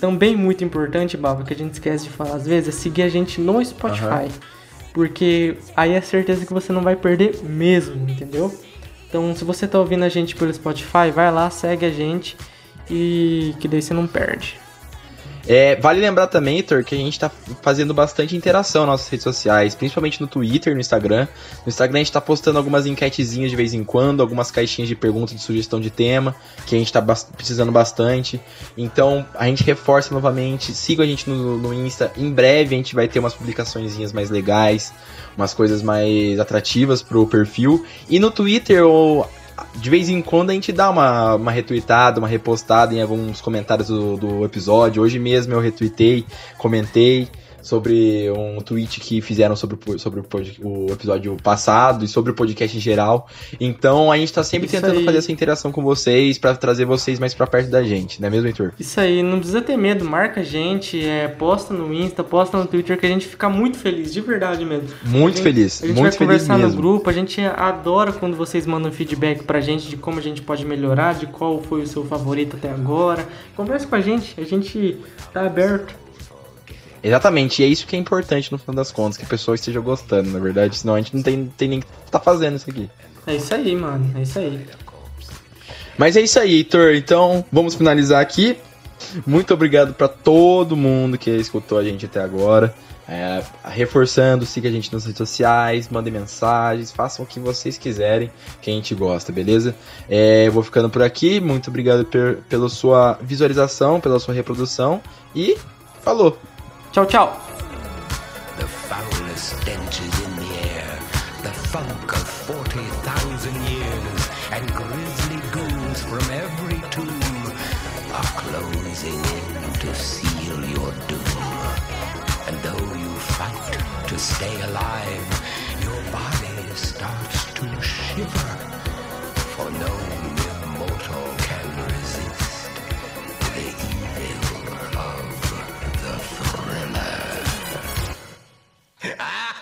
também muito importante, Baba, que a gente esquece de falar às vezes, é seguir a gente no Spotify. Aham. Porque aí é certeza que você não vai perder mesmo, entendeu? Então, se você tá ouvindo a gente pelo Spotify, vai lá, segue a gente e que daí você não perde. É, vale lembrar também, Heitor, que a gente tá fazendo bastante interação nas nossas redes sociais, principalmente no Twitter, no Instagram. No Instagram a gente tá postando algumas enquetezinhas de vez em quando, algumas caixinhas de perguntas de sugestão de tema, que a gente tá bas- precisando bastante. Então, a gente reforça novamente, siga a gente no, no Insta. Em breve a gente vai ter umas publicaçõezinhas mais legais, umas coisas mais atrativas pro perfil. E no Twitter, ou de vez em quando a gente dá uma, uma retweetada, uma repostada em alguns comentários do, do episódio. Hoje mesmo eu retuitei, comentei sobre um tweet que fizeram sobre, sobre o, episódio passado e sobre o podcast em geral. Então a gente tá sempre Isso tentando aí. fazer essa interação com vocês para trazer vocês mais para perto da gente, não é mesmo, Heitor? Isso aí, não precisa ter medo, marca a gente, é, posta no Insta, posta no Twitter, que a gente fica muito feliz, de verdade mesmo. Muito gente- feliz, A gente muito vai feliz conversar no mesmo. grupo, a gente adora quando vocês mandam feedback pra gente de como a gente pode melhorar, de qual foi o seu favorito até agora. Conversa com a gente, a gente tá aberto. Exatamente, e é isso que é importante no final das contas, que a pessoa esteja gostando, na verdade, senão a gente não tem, tem nem que tá fazendo isso aqui. É isso aí, mano, é isso aí. Mas é isso aí, Heitor. Então, vamos finalizar aqui. Muito obrigado pra todo mundo que escutou a gente até agora. É, reforçando, siga a gente nas redes sociais, mandem mensagens, façam o que vocês quiserem, que a gente gosta, beleza? É, eu vou ficando por aqui. Muito obrigado per- pela sua visualização, pela sua reprodução. E falou! Tchau, tchau.